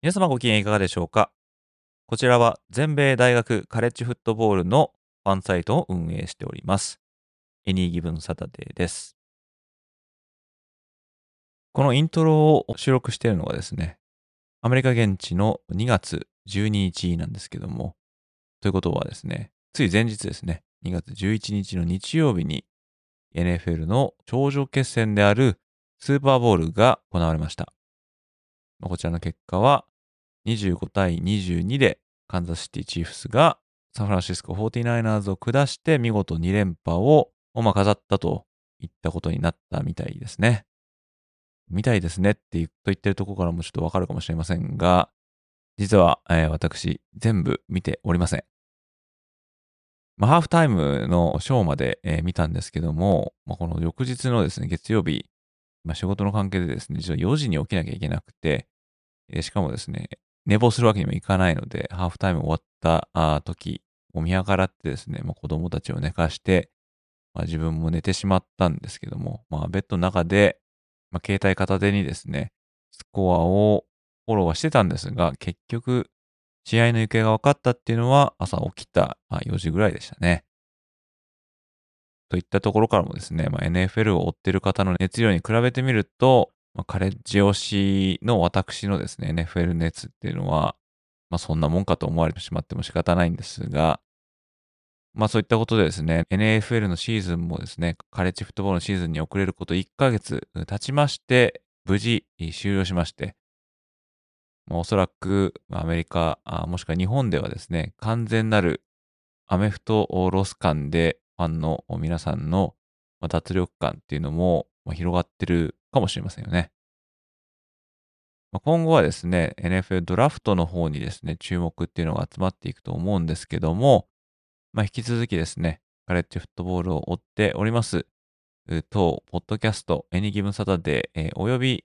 皆様ご機嫌いかがでしょうか？こちらは全米大学カレッジフットボールのファンサイトを運営しております。エニーギブンサタデーです。このイントロを収録しているのがですね、アメリカ現地の2月12日なんですけども、ということはですね、つい前日ですね、2月11日の日曜日に NFL の頂上決戦であるスーパーボールが行われました。こちらの結果は25対22でカンザスシティチーフスがサンフランシスコ 49ers を下して見事2連覇をまあ飾ったといったことになったみたいですね。みたいですねって言っと言ってるとこからもちょっとわかるかもしれませんが、実は、えー私全部見ておりません。まあ、ハーフタイムのショーまで、えー見たんですけども、まあ、この翌日のですね、月曜日、まあ、仕事の関係でですね、実は4時に起きなきゃいけなくて、えーしかもですね、寝坊するわけにもいかないので、ハーフタイム終わった時を見計らってですね、まあ、子供たちを寝かして、まあ、自分も寝てしまったんですけども、まあ、ベッドの中で、まあ、携帯片手にですね、スコアをフォローはしてたんですが、結局、試合の行方が分かったっていうのは朝起きた4時ぐらいでしたね。といったところからもですね、まあ、NFL を追ってる方の熱量に比べてみると、まあ、カレッジ推しの私のですね、NFL 熱っていうのは、まあそんなもんかと思われてしまっても仕方ないんですが、まあそういったことでですね、NFL のシーズンもですね、カレッジフットボールのシーズンに遅れること1ヶ月経ちまして、無事終了しまして、まあ、おそらくアメリカ、あもしくは日本ではですね、完全なるアメフトロス感でファンの皆さんの脱力感っていうのも広がってるかもしれませんよね。ま今後はですね、NFL ドラフトの方にですね、注目っていうのが集まっていくと思うんですけども、まあ、引き続きですね、カレッジフットボールを追っております、当、ポッドキャスト、エニギブンサタデー、えーおよび、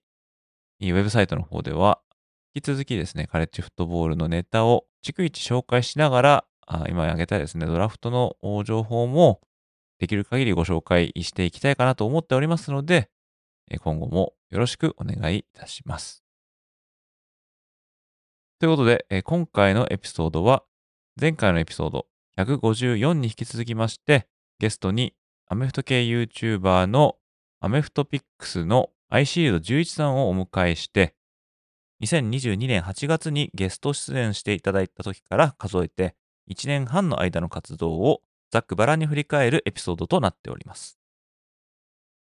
ウェブサイトの方では、引き続きですね、カレッジフットボールのネタを逐一紹介しながら、あ今挙げたですね、ドラフトの情報もできる限りご紹介していきたいかなと思っておりますので、今後もよろしくお願いいたします。ということで、今回のエピソードは、前回のエピソード154に引き続きまして、ゲストにアメフト系 YouTuber のアメフトピックスのアイシールド11さんをお迎えして、2022年8月にゲスト出演していただいた時から数えて1年半の間の活動をざっくばらに振り返るエピソードとなっております。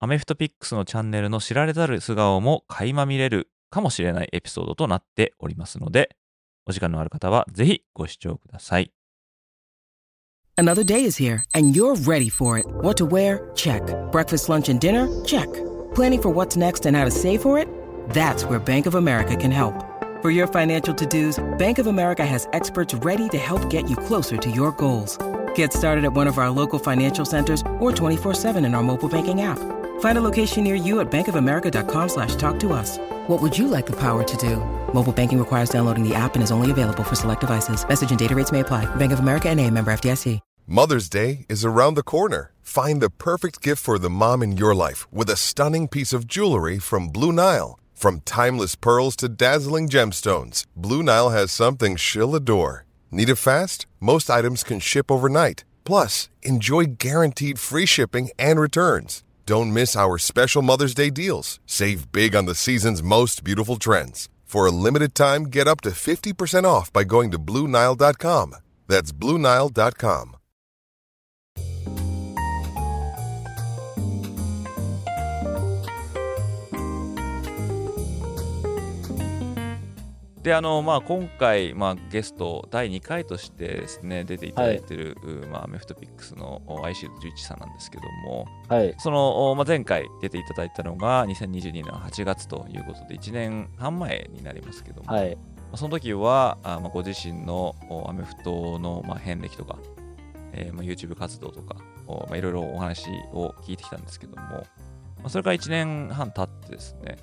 アメフトピックスのチャンネルの知られざる素顔も垣間見れるかもしれないエピソードとなっておりますので、お時間のある方はぜひご視聴ください。Another day is here, and you're ready for it. What to wear? Check. Breakfast, lunch, and dinner? Check. Planning for what's next and how to save for it? That's where Bank of America can help. For your financial to dos, Bank of America has experts ready to help get you closer to your goals. Get started at one of our local financial centers or 24 7 in our mobile banking app. Find a location near you at bankofamerica.com slash talk to us. What would you like the power to do? Mobile banking requires downloading the app and is only available for select devices. Message and data rates may apply. Bank of America and a member FDIC. Mother's Day is around the corner. Find the perfect gift for the mom in your life with a stunning piece of jewelry from Blue Nile. From timeless pearls to dazzling gemstones, Blue Nile has something she'll adore. Need it fast? Most items can ship overnight. Plus, enjoy guaranteed free shipping and returns. Don't miss our special Mother's Day deals. Save big on the season's most beautiful trends. For a limited time, get up to 50% off by going to BlueNile.com. That's BlueNile.com. であのまあ今回、まあ、ゲスト第2回としてですね出ていただいてる、まあ、アメフトピックスのアイシールド11さんなんですけどもはい。その、まあ、前回出ていただいたのが2022年8月ということで1年半前になりますけども、はい。まあその時はあ、まあ、ご自身のおアメフトの、まあ、遍歴とか、えーまあ、YouTube 活動とかおまあいろいろお話を聞いてきたんですけども、まあ、それから1年半経ってですね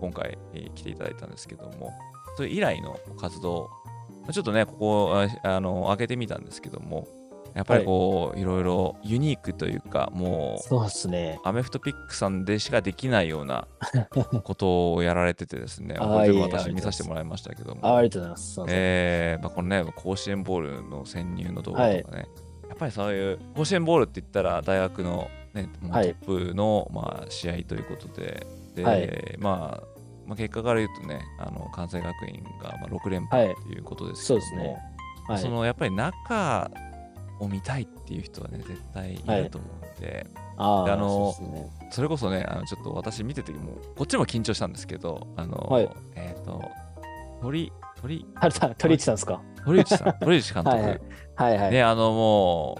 今回、えー来ていただいたんですけどもそれ以来の活動まあちょっとねここああの上げてみたんですけどもやっぱりこう、い、ろいろユニークというかもうそうですね。アメフトピックさんでしかできないような ことをやられててですね、私見させてもらいましたけども、あありがとうございます。えーまあ、このね、甲子園ボールの潜入の動画とかね、やっぱりそういう甲子園ボールって言ったら大学の、ね、トはい。ップの、まあ、試合ということで、ではい。まあ、まあ、結果から言うとね、あの関西学院がまあ6連はい覇ということですけども、そうですね。はい。そのやっぱり中を見たいっていう人はね、絶対いると思うんで、あのそれこそね、あのちょっと私見てても、こっちも緊張したんですけど、あの、はいえっ、と、鳥、鳥、はるさん、ですか？鳥内さん、鳥内監督、はいはいはいはい。ね、あのも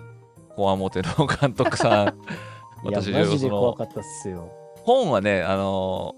う、こわもての監督さん、いや、私、マジで怖かったっすよ。本はね、あの、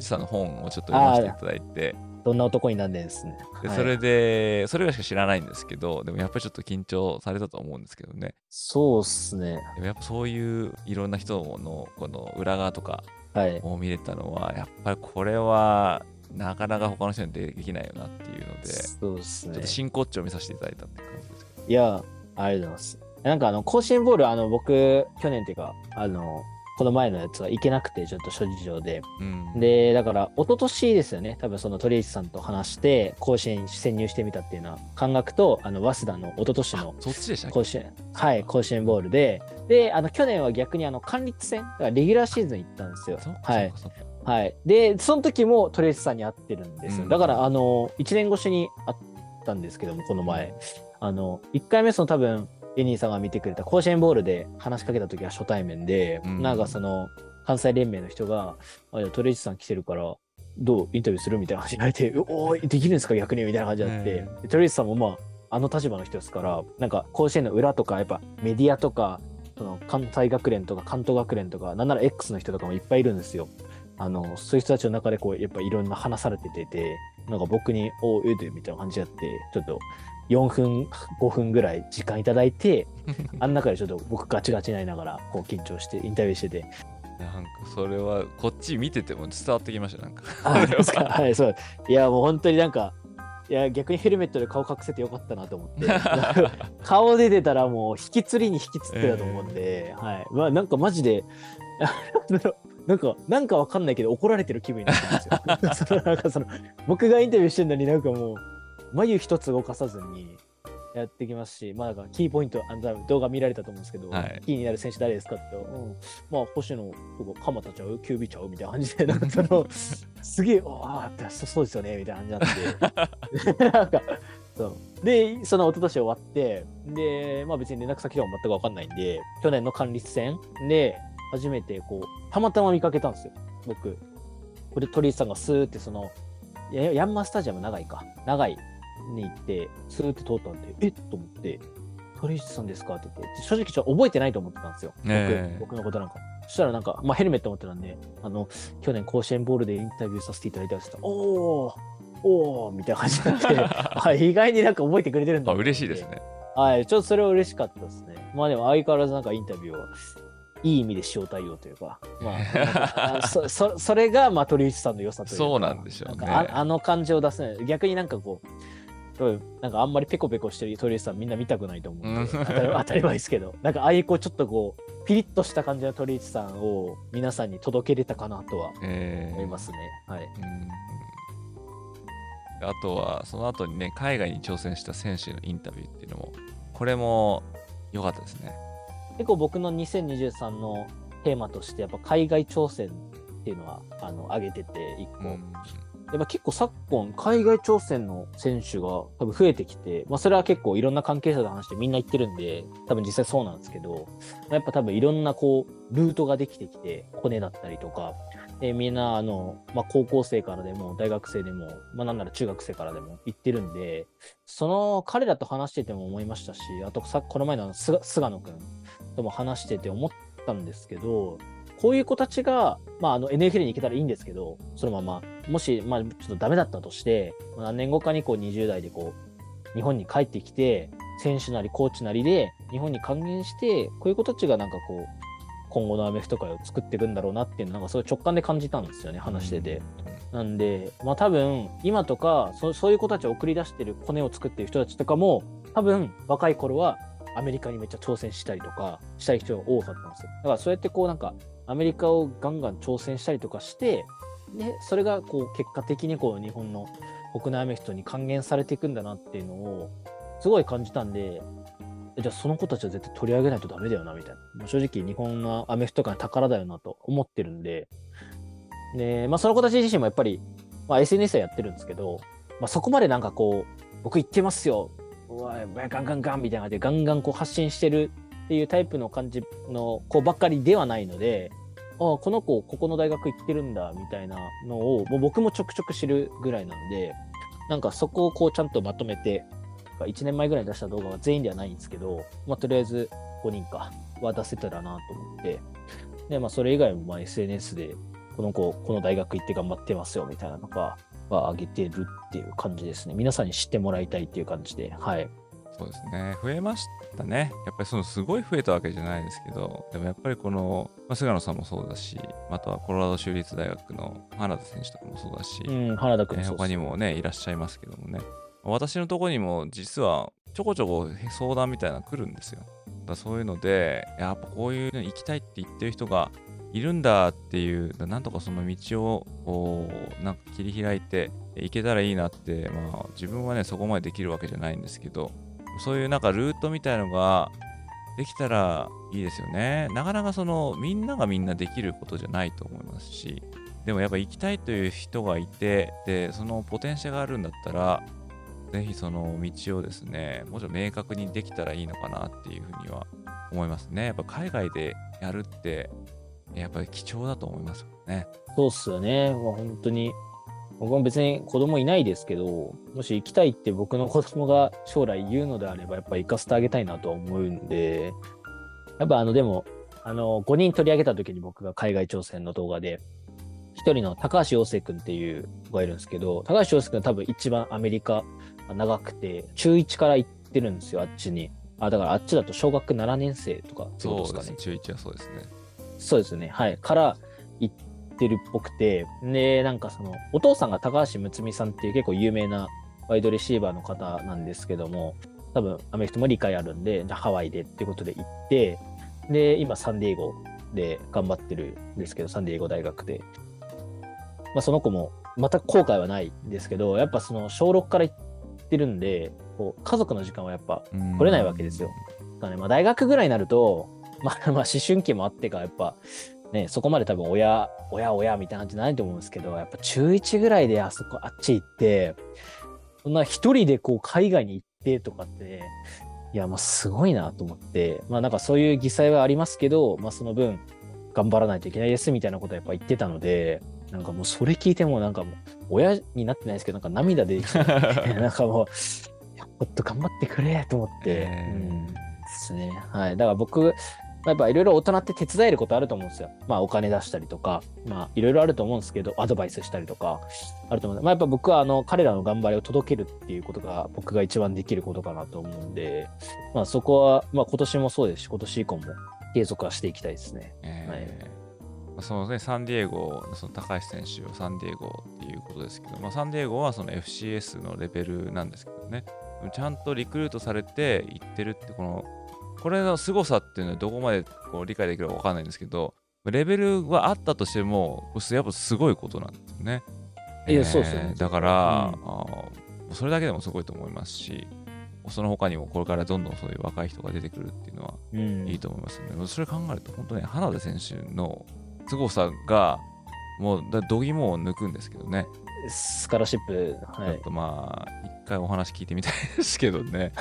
さんの本をちょっと読ませていただいて、どんな男になんでんですね。はいでそれで、それぐらいしか知らないんですけど、でもやっぱりちょっと緊張されたと思うんですけどね。そうっすね。でもやっぱそういういろんな人のこの裏側とかはい。を見れたのは、やっぱりこれはなかなか他の人にできないよなっていうので、そうですねちょっと。真骨頂を見させていただいたって感じですけど。いや、ありがとうございます。なんかあの、甲子園ボール、あの、僕、去年っていうか、あの、この前のやつは行けなくて、ちょっと諸事情で。うん、で、だから、一昨年ですよね。多分その鳥市さんと話して、甲子園に潜入してみたっていうのは、感覚と、あの、早稲田の一昨年のそっちでしたっけ？甲子園、はい、甲子園ボールで、で、あの、去年は逆にあの、管立戦、だからレギュラーシーズン行ったんですよはいはい。で、その時も鳥市さんに会ってるんですよ。うんだから、あの、1年越しに会ったんですけども、この前。あの、1回目その多分、エニーさんが見てくれた甲子園ボールで話しかけた時は初対面で、うん。なんかその、関西連盟の人が、あ、じゃあ鳥市さん来てるから、どうインタビューするみたいな感じになって、おお、できるんですか逆に？みたいな感じになって、うんで鳥市さんもまあ、あの立場の人ですから、なんか甲子園の裏とか、やっぱメディアとか、その関西学連とか関東学連とか、なんなら X の人とかもいっぱいいるんですよ。あの、そういう人たちの中でこう、やっぱいろんな話されててて、なんか僕に、おう、ええで、みたいな感じでやって、ちょっと4分、5分ぐらい時間いただいて、あん中でちょっと僕ガチガチになりながら、こう緊張して、インタビューしてて、なんかそれはこっち見てても伝わってきましたなんか。はい、そう。いや、もう本当になんか、いや、逆にヘルメットで顔隠せてよかったなと思って。顔出てたらもう引き釣りに引き釣ってたと思うんで、はい。まあなんかマジで、なんか、なんかわかんないけど怒られてる気分になってるんですよ。そのなんかその、僕がインタビューしてるのになんかもう、眉一つ動かさずにやってきますし、まあなんかキーポイント、あの動画見られたと思うんですけど、はいキーになる選手誰ですかってうん、まあ星野とか鎌田ちゃう、キュービーちゃう？みたいな感じで、なんかその、すげえ、ああ、そそうですよね、みたいな感じになって。なんか、そう。で、その一昨年終わって、で、まあ別に連絡先とか全く分かんないんで、去年の管理戦で、初めてこう、たまたま見かけたんですよ、僕。これ鳥居さんがスーってその、やヤンマースタジアム長いか。長いに行って、スーって通ったんで、えっと思って、鳥居さんですかって言って、正直ちょっと覚えてないと思ってたんですよ。僕,、ええ僕のことなんか。そしたらなんか、まあヘルメット持ってたんで、あの、去年甲子園ボールでインタビューさせていただいたんですけど、おーおーみたいな感じになって、はい、意外になんか覚えてくれてるんだあ嬉しいです。ねはい、ちょっとそれは嬉しかったですね。まあでも相変わらずなんかインタビューは、いい意味で塩対応というか、まあ あそ、そそれがまあ鳥内さんの良さというか、そうなんでしょうねああの感じを出せない。逆になんかこうなんかあんまりペコペコしてる鳥内さんみんな見たくないと思う当たり前ですけど、なんかああいうこうちょっとこう、ピリッとした感じの鳥内さんを皆さんに届けれたかなとはえー。思いますね。はい。うん。あとはその後にね海外に挑戦した選手のインタビューっていうのもこれも良かったですね。結構僕の2023のテーマとして、やっぱ海外挑戦っていうのは、あの、挙げてて、一個。うんやっぱ結構昨今、海外挑戦の選手が多分増えてきて、まあそれは結構いろんな関係者と話してみんな言ってるんで、多分実際そうなんですけど、やっぱ多分いろんなこう、ルートができてきて、骨だったりとか、えみんな、あの、まあ、高校生からでも、大学生でも、まあ、なんなら中学生からでも行ってるんで、その彼らと話してても思いましたし、あとさ、この前の菅野くんとも話してて思ったんですけど、こういう子たちが、まあ、あの NFL に行けたらいいんですけど、そのまま、もし、まあ、ちょっとダメだったとして、まあ何年後かにこう20代でこう、日本に帰ってきて、選手なりコーチなりで日本に還元して、こういう子たちがなんかこう、今後のアメフト界を作っていくんだろうなっていうのをなんかすごい直感で感じたんですよね、話してて。なんで、まあ多分、今とかそ、そういう子たちを送り出してるコネを作ってる人たちとかも、多分、若い頃はアメリカにめっちゃ挑戦したりとか、したい人が多かったんですよ。だからそうやってこうなんか、アメリカをガンガン挑戦したりとかして、で、それがこう結果的にこう日本の国内アメフトに還元されていくんだなっていうのを、すごい感じたんで、じゃあその子たちは絶対取り上げないとダメだよな、みたいな。正直日本のアメフト界の宝だよなと思ってるんで、で、まあその子たち自身もやっぱり、まあ SNS はやってるんですけど、まあそこまでなんかこう、僕行ってますよ、うわガンガンガンみたいな感じでガンガンこう発信してるっていうタイプの感じの子ばっかりではないので、ああ、この子、ここの大学行ってるんだ、みたいなのを、もう僕もちょくちょく知るぐらいなんで、なんかそこをこうちゃんとまとめて、1年前ぐらいに出した動画は全員ではないんですけど、まあ、とりあえず5人かは出せたらなと思って、で、まあ、それ以外もま SNS で、この子、この大学行って頑張ってますよ、みたいなのが、は上げてるっていう感じですね。皆さんに知ってもらいたいっていう感じで、はい。そうですね。増えましたね。やっぱりそのすごい増えたわけじゃないですけど、でもやっぱりこの、まあ、菅野さんもそうだし、あとはコロラド州立大学の花田選手とかもそうだし、うん、原田君えーそう他にもね、いらっしゃいますけどもね。私のところにも実はちょこちょこ相談みたいなの来るんですよ。だそういうので、やっぱこういうの行きたいって言ってる人がいるんだっていう、なんとかその道をこうなんか切り開いていけたらいいなって、まあ自分はね、そこまでできるわけじゃないんですけど、そういうなんかルートみたいのができたらいいですよね。なかなかそのみんながみんなできることじゃないと思いますし、でもやっぱ行きたいという人がいて、で、そのポテンシャルがあるんだったら、ぜひその道をですね、もちょっと明確にできたらいいのかなっていうふうには思いますね。やっぱ海外でやるって、やっぱり貴重だと思いますよね。そうっすよね。まあ、本当に。僕も別に子供いないですけど、もし行きたいって僕の子供が将来言うのであれば、やっぱ行かせてあげたいなとは思うんで、やっぱあの、でも、あの、5人取り上げた時に僕が海外挑戦の動画で、一人の高橋陽生君っていう子がいるんですけど、高橋陽生君は多分一番アメリカ長くて、中1から行ってるんですよ、あっちに。あ、だからあっちだと小学7年生とかってことですかねそうですね。。中1はそうですね。そうですね。はい。から行ってるっぽくて、で、なんかその、お父さんが高橋睦美さんっていう結構有名なワイドレシーバーの方なんですけども、多分アメフトも理解あるんで、じゃあハワイでっていうことで行って、で、今サンディエゴで頑張ってるんですけど、サンディエゴ大学で。まあその子も、また後悔はないんですけど、やっぱその小6から行ってるんで、こう家族の時間はやっぱうん取れないわけですよ。だからねまあ、大学ぐらいになると、まあ、まあ思春期もあってか、やっぱ、ね、そこまで多分親、親、親みたいな感じないと思うんですけど、やっぱ中1ぐらいであそこ、あっち行って、そんな一人でこう海外に行ってとかって、いや、まあすごいなと思って、まあなんかそういう犠牲はありますけど、まあその分、頑張らないといけないですみたいなことはやっぱ言ってたので、なんかもうそれ聞いてもなんかもう、親になってないですけど、なんか涙出てきて、なんかもう、もっと頑張ってくれと思って、えーうん、ですね。はい。だから僕、まあやっぱいろいろ大人って手伝えることあると思うんですよ。まあお金出したりとか、まあいろいろあると思うんですけど、アドバイスしたりとか、あると思うんで、まあやっぱ僕はあの、彼らの頑張りを届けるっていうことが僕が一番できることかなと思うんで、まあそこは、まあ今年もそうですし、今年以降も継続はしていきたいですね。えー。まあそのね、サンディエゴのその高橋選手をサンディエゴっていうことですけど、まあ、サンディエゴはその FCS のレベルなんですけどね、ちゃんとリクルートされていってるって、この、これの凄さっていうのはどこまでこう理解できるかわかんないんですけど、レベルはあったとしても、やっぱすごいことなんですよね。いやそうですよねだから、うんそれだけでもすごいと思いますし、その他にもこれからどんどんそういう若い人が出てくるっていうのはうん。いいと思いますね。それ考えると、本当ね、花田選手の凄さが、もう、だ度肝を抜くんですけどね。スカラシップ、はいちょっ。とまあ、一回お話聞いてみたいですけどね。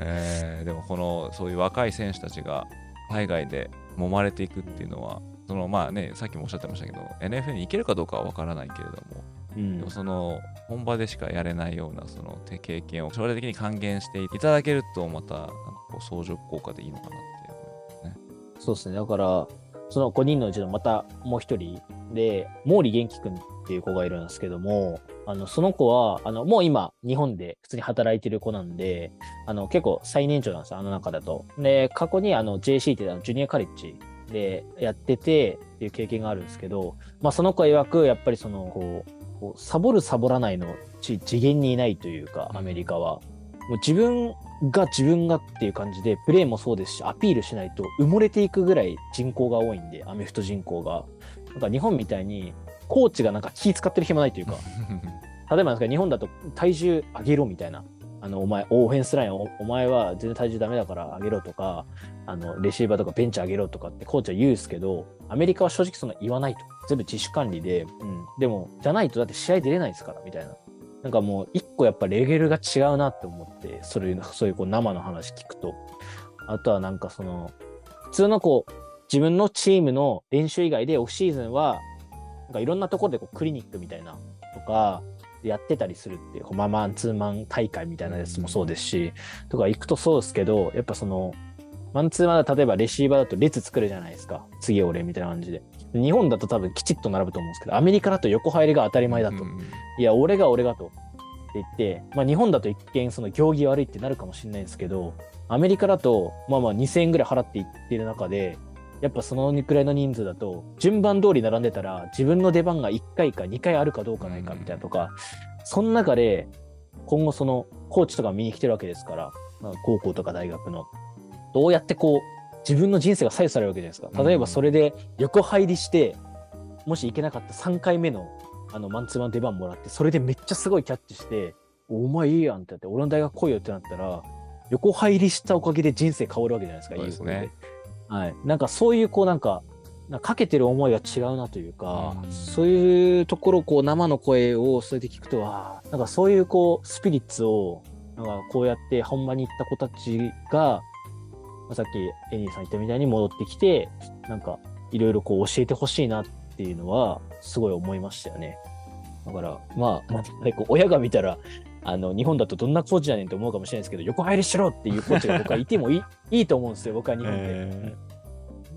えーでも、この、そういう若い選手たちが海外で揉まれていくっていうのは、そのまあね、さっきもおっしゃってましたけど、NFL に行けるかどうかは分からないけれども、うんでもその本場でしかやれないようなその手経験を将来的に還元していただけると、またなんかこう相乗効果でいいのかなって思いますね。そうですね。だから、その5人のうちのまたもう一人で、毛利元気くんっていう子がいるんですけども、あの、その子は、あの、もう今、日本で普通に働いてる子なんで、あの、結構最年長なんですよ、あの中だと。で、過去にあの、JC っていうあのジュニアカレッジでやっててっていう経験があるんですけど、まあ、その子曰く、やっぱりその、こう、こうサボるサボらないのち次元にいないというか、アメリカは。もう自分が自分がっていう感じで、プレーもそうですし、アピールしないと埋もれていくぐらい人口が多いんで、アメフト人口が。なんか日本みたいに、コーチがなんか気使ってる暇ないというか、例えばなんですか日本だと体重上げろみたいな。あの、お前、オフェンスラインお、お前は全然体重ダメだから上げろとか、あの、レシーバーとかベンチ上げろとかってコーチは言うんですけど、アメリカは正直そんな言わないと。全部自主管理で、うん。でも、じゃないとだって試合出れないですから、みたいな。なんかもう一個やっぱレベルが違うなって思って、それそういうこう生の話聞くと。あとはなんかその、普通のこう、自分のチームの練習以外でオフシーズンは、なんかいろんなところでこうクリニックみたいなとか、やってたりするっていう、こうまあマンツーマン大会みたいなやつもそうですし、とか行くとそうですけど、やっぱその、マンツーマンだ例えばレシーバーだと列作るじゃないですか。次俺みたいな感じで。日本だと多分きちっと並ぶと思うんですけど、アメリカだと横入りが当たり前だと。うんいや、俺が俺がと。って言って、まあ日本だと一見その行儀悪いってなるかもしれないんですけど、アメリカだと、まあまあ2000円ぐらい払っていってる中で、やっぱそのくらいの人数だと、順番通り並んでたら、自分の出番が1回か2回あるかどうかないかみたいなとか、その中で、今後そのコーチとか見に来てるわけですから、まあ、高校とか大学の、どうやってこう、自分の人生が左右されるわけじゃないですか。例えばそれで横入りして、もし行けなかった3回目のあのマンツーマン出番もらって、それでめっちゃすごいキャッチして、お前いいやんってなって、俺の大学来いよってなったら、横入りしたおかげで人生変わるわけじゃないですか、そうですねいい。はい。なんかそういうこうなんか、かけてる思いが違うなというか、うんそういうところこう生の声をそうやって聞くとは、なんかそういうこうスピリッツを、なんかこうやって本場に行った子たちが、まあさっきエニーさん言ったみたいに戻ってきて、なんかいろいろこう教えてほしいなっていうのはすごい思いましたよね。だから、まあ、まあ、親が見たら、あの、日本だとどんなコーチやねんって思うかもしれないですけど、横入りしろっていうコーチが僕はいてもいいいいと思うんですよ、僕は日本で。え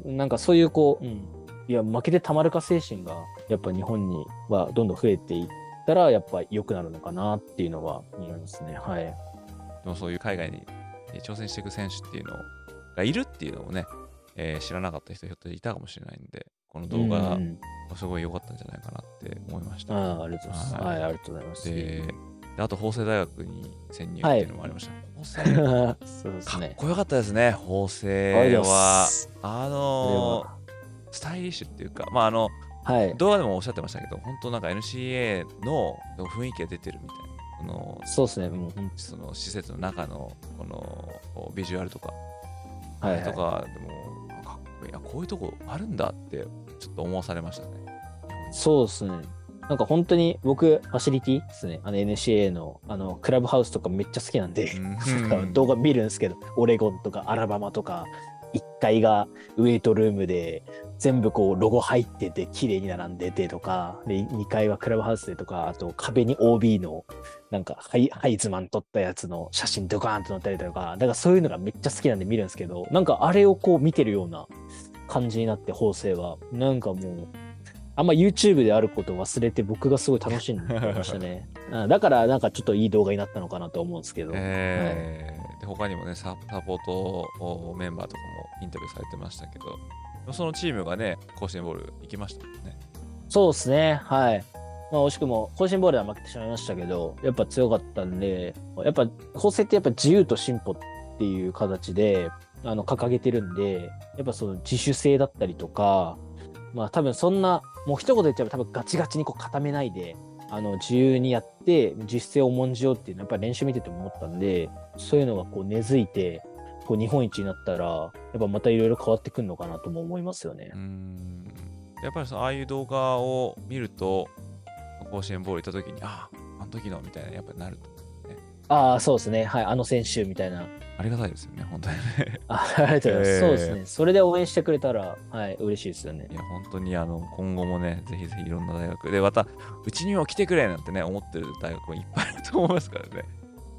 なんかそういうこう、うん、いや、負けてたまるか精神が、やっぱ日本にはどんどん増えていったら、やっぱ良くなるのかなっていうのは思いますね。はい。でもそういう海外にえー挑戦していく選手っていうのがいるっていうのもね、えー知らなかった人ひょっといたかもしれないんで、この動画うんうんすごい良かったんじゃないかなって思いました。ああ、ありがとうございます。ははいい、ありがとうございます。あと法政大学に潜入っていうのもありました。法政 そうですね。かっこよかったですね、法政は。すあこのスタイリッシュっていうか、まああの、はい。動画でもおっしゃってましたけど、本当なんか NCA の雰囲気が出てるみたいな。そのそうですね。もう本その施設の中のこのビジュアルとか、当はい、とはかでも、あかっこいいあこういうとこあるんだってちょっと思わされましたね。い。そうですね。なんか本当に僕、ファシリティですね。あの NCA のあのクラブハウスとかめっちゃ好きなんで、うん 動画見るんですけど、オレゴンとかアラバマとか、1階がウェイトルームで、全部こうロゴ入ってて綺麗に並んでてとか、で2階はクラブハウスでとか、あと壁に OB のなんかハイハイズマン撮ったやつの写真ドカーンと載ったりとか、だからそういうのがめっちゃ好きなんで見るんですけど、なんかあれをこう見てるような感じになって、法政は。なんかもう、あんま YouTube であることを忘れて僕がすごい楽しんでましたね。あだからなんかちょっといい動画になったのかなと思うんですけど。えーで他にもねサ、サポートメンバーとかもインタビューされてましたけど、そのチームがね、甲子園ボール行きましたもんね。そうですね。はい。まあ、惜しくも、甲子園ボールでは負けてしまいましたけど、やっぱ強かったんで、やっぱ、法政ってやっぱ自由と進歩っていう形で、あの、掲げてるんで、やっぱその自主性だったりとか、まあ多分そんな、もう一言で言っちゃえば多分ガチガチにこう固めないで、あの、自由にやって、自主性を重んじようっていうのはやっぱり練習見てても思ったんで、そういうのがこう根付いて、こう日本一になったら、やっぱまたいろいろ変わってくるのかなとも思いますよねう。んやっぱりそのああいう動画を見ると、甲子園ボール行った時に、ああ、あの時のみたいな、やっぱりなると。ね。ああ、そうですね。はい。あの選手みたいな。ありがたいですよね、本当にね。あ ありがとうございます。えーそうですね。それで応援してくれたら、はい、嬉しいですよねい。や、本当にあの今後もね、ぜひぜひいろんな大学で、また、うちにも来てくれなんてね、思ってる大学もいっぱいあると思いますからね。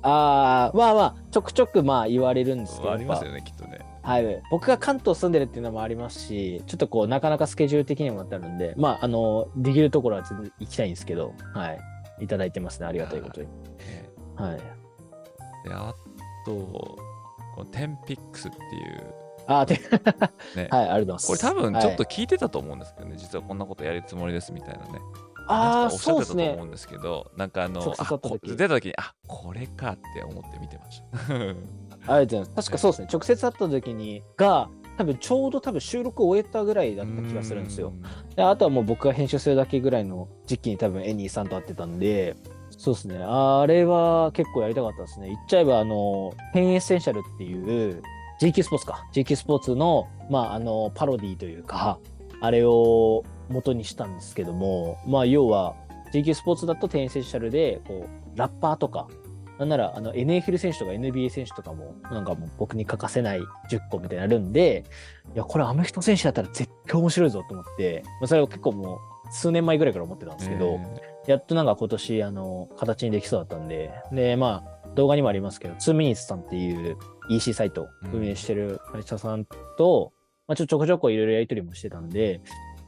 ああ、まあまあ、ちょくちょくまあ言われるんですけど、ありますよね、きっとね。ぱはい。僕が関東住んでるっていうのもありますし、ちょっとこう、なかなかスケジュール的にもなるんで、まあ、あの、できるところは全然行きたいんですけど、はい。いただいてますね。ありがたいことに。ねはい。で、あと、このテンピックスっていう、あね、はい、ありがとうございます。これ多分ちょっとはい聞いてたと思うんですけどね、実はこんなことやるつもりですみたいなね。ああ、おっしゃってたそうですねと思う。んですけど、なんかあの、あ出た時に、あこれかって思って見てました。ありがとうございます。確かそうですね。直接会った時に、が、多分ちょうど多分収録を終えたぐらいだった気がするんですよ。であとはもう僕が編集するだけぐらいの時期に多分エニーさんと会ってたんで、そうですね。あれは結構やりたかったですね。言っちゃえば、あの、 Ten Essentials っていう、GQ Sports か。GQ Sports の、まあ、あの、パロディというか、あれを元にしたんですけども、まあ、要は、GQ スポーツだとペンエッセンシャルで、こう、ラッパーとか、なんなら、あの、NFL 選手とか NBA 選手とかも、なんかもう僕に欠かせない10個みたいになるんで、いや、これアメフト選手だったら絶対面白いぞと思って、まあ、それを結構もう数年前ぐらいから思ってたんですけど、やっとなんか今年、あの、形にできそうだったんで、で、まあ、動画にもありますけど、2ミニッツさんっていう EC サイトを運営してる会社さんと、まあ、ちょっとちょこちょこいろいろやりとりもしてたんで、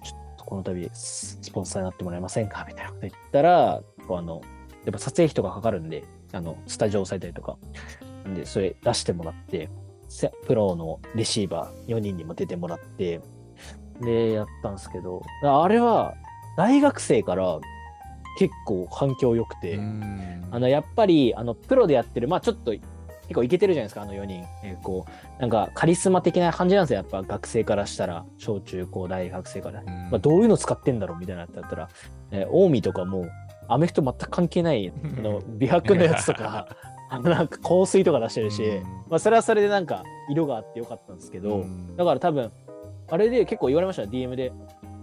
ちょっとこの度、ススポンサーになってもらえませんかみたいなこと言ったら、こうあの、やっぱ撮影費とかかかるんで、あの、スタジオを押さえたりとか。で、それ出してもらって、せプロのレシーバー4人にも出てもらって、で、やったんですけど、あれは、大学生から結構反響良くて、あの、やっぱり、あの、プロでやってる、まあちょっと、結構いけてるじゃないですか、あの4人。えーこう、なんかカリスマ的な感じなんですよ、やっぱ学生からしたら、小中高大学生から。まあ、どういうの使ってんだろうみたいなだったら、えー、近江とかも、アメフト全く関係ない、あの、美白のやつとか、なんか香水とか出してるし、まあ、それはそれでなんか、色があってよかったんですけど、だから多分、あれで結構言われました、DM で。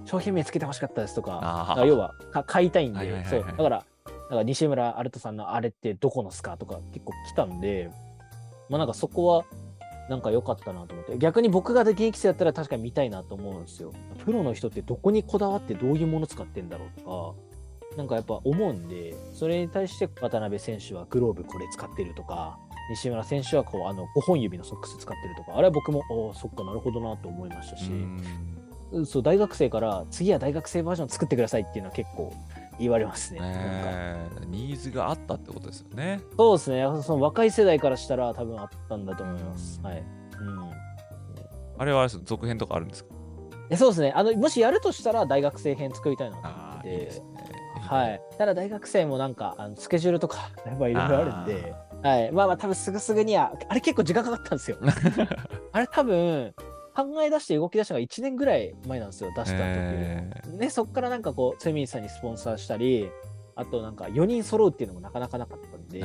商品名つけてほしかったですとか、要はか買いたいんで、はいはいはいはいそう。だから、なんか西村アルトさんのあれってどこのすかとか結構来たんで、まあなんかそこは、なんか良かったなと思って。逆に僕が現役生だったら確かに見たいなと思うんですよ。プロの人ってどこにこだわってどういうもの使ってんだろうとか、なんかやっぱ思うんで、それに対して渡辺選手はグローブこれ使ってるとか、西村選手はこうあの5本指のソックス使ってるとか、あれは僕も、おーそっかなるほどなと思いましたし、そう大学生から次は大学生バージョン作ってくださいっていうのは結構言われますね。なんかえーニーズがあったってことですよね。そうですね。その若い世代からしたら多分あったんだと思います。うんはい。うん。あれは続編とかあるんですか？えそうですね。あの、もしやるとしたら大学生編作りたいなと思っててい。ね。はい。ただ大学生もなんか、あのスケジュールとか、やっぱいろいろあるんで、はい。まあまあ多分すぐすぐには、あれ結構時間かかったんですよ。あれ多分、考え出して動き出したのが1年ぐらい前なんですよ、出した時。えね、そっからなんかこう、セミンさんにスポンサーしたり、あとなんか4人揃うっていうのもなかなかなかったんで。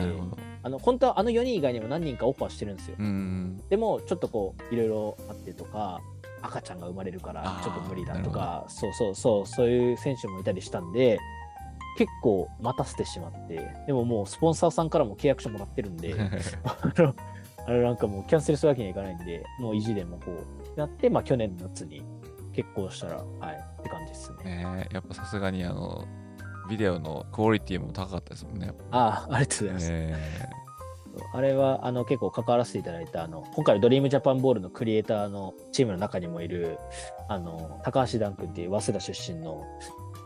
あの、本当はあの4人以外にも何人かオファーしてるんですよ。うん。でも、ちょっとこう、いろいろあってとか、赤ちゃんが生まれるからちょっと無理だとなか、そうそうそう、そういう選手もいたりしたんで、結構待たせてしまって、でももうスポンサーさんからも契約書もらってるんで、あの、あのなんかもうキャンセルするわけにはいかないんで、もう意地でもこう、やって、まあ去年の夏に結婚したら、はい、って感じですね。ねえやっぱさすがにあの、ビデオのクオリティも高かったですもんね。ああ、ありがとうございます。えあれはあの結構関わらせていただいたあの今回のドリームジャパンボールのクリエイターのチームの中にもいるあの高橋段君っていう早稲田出身の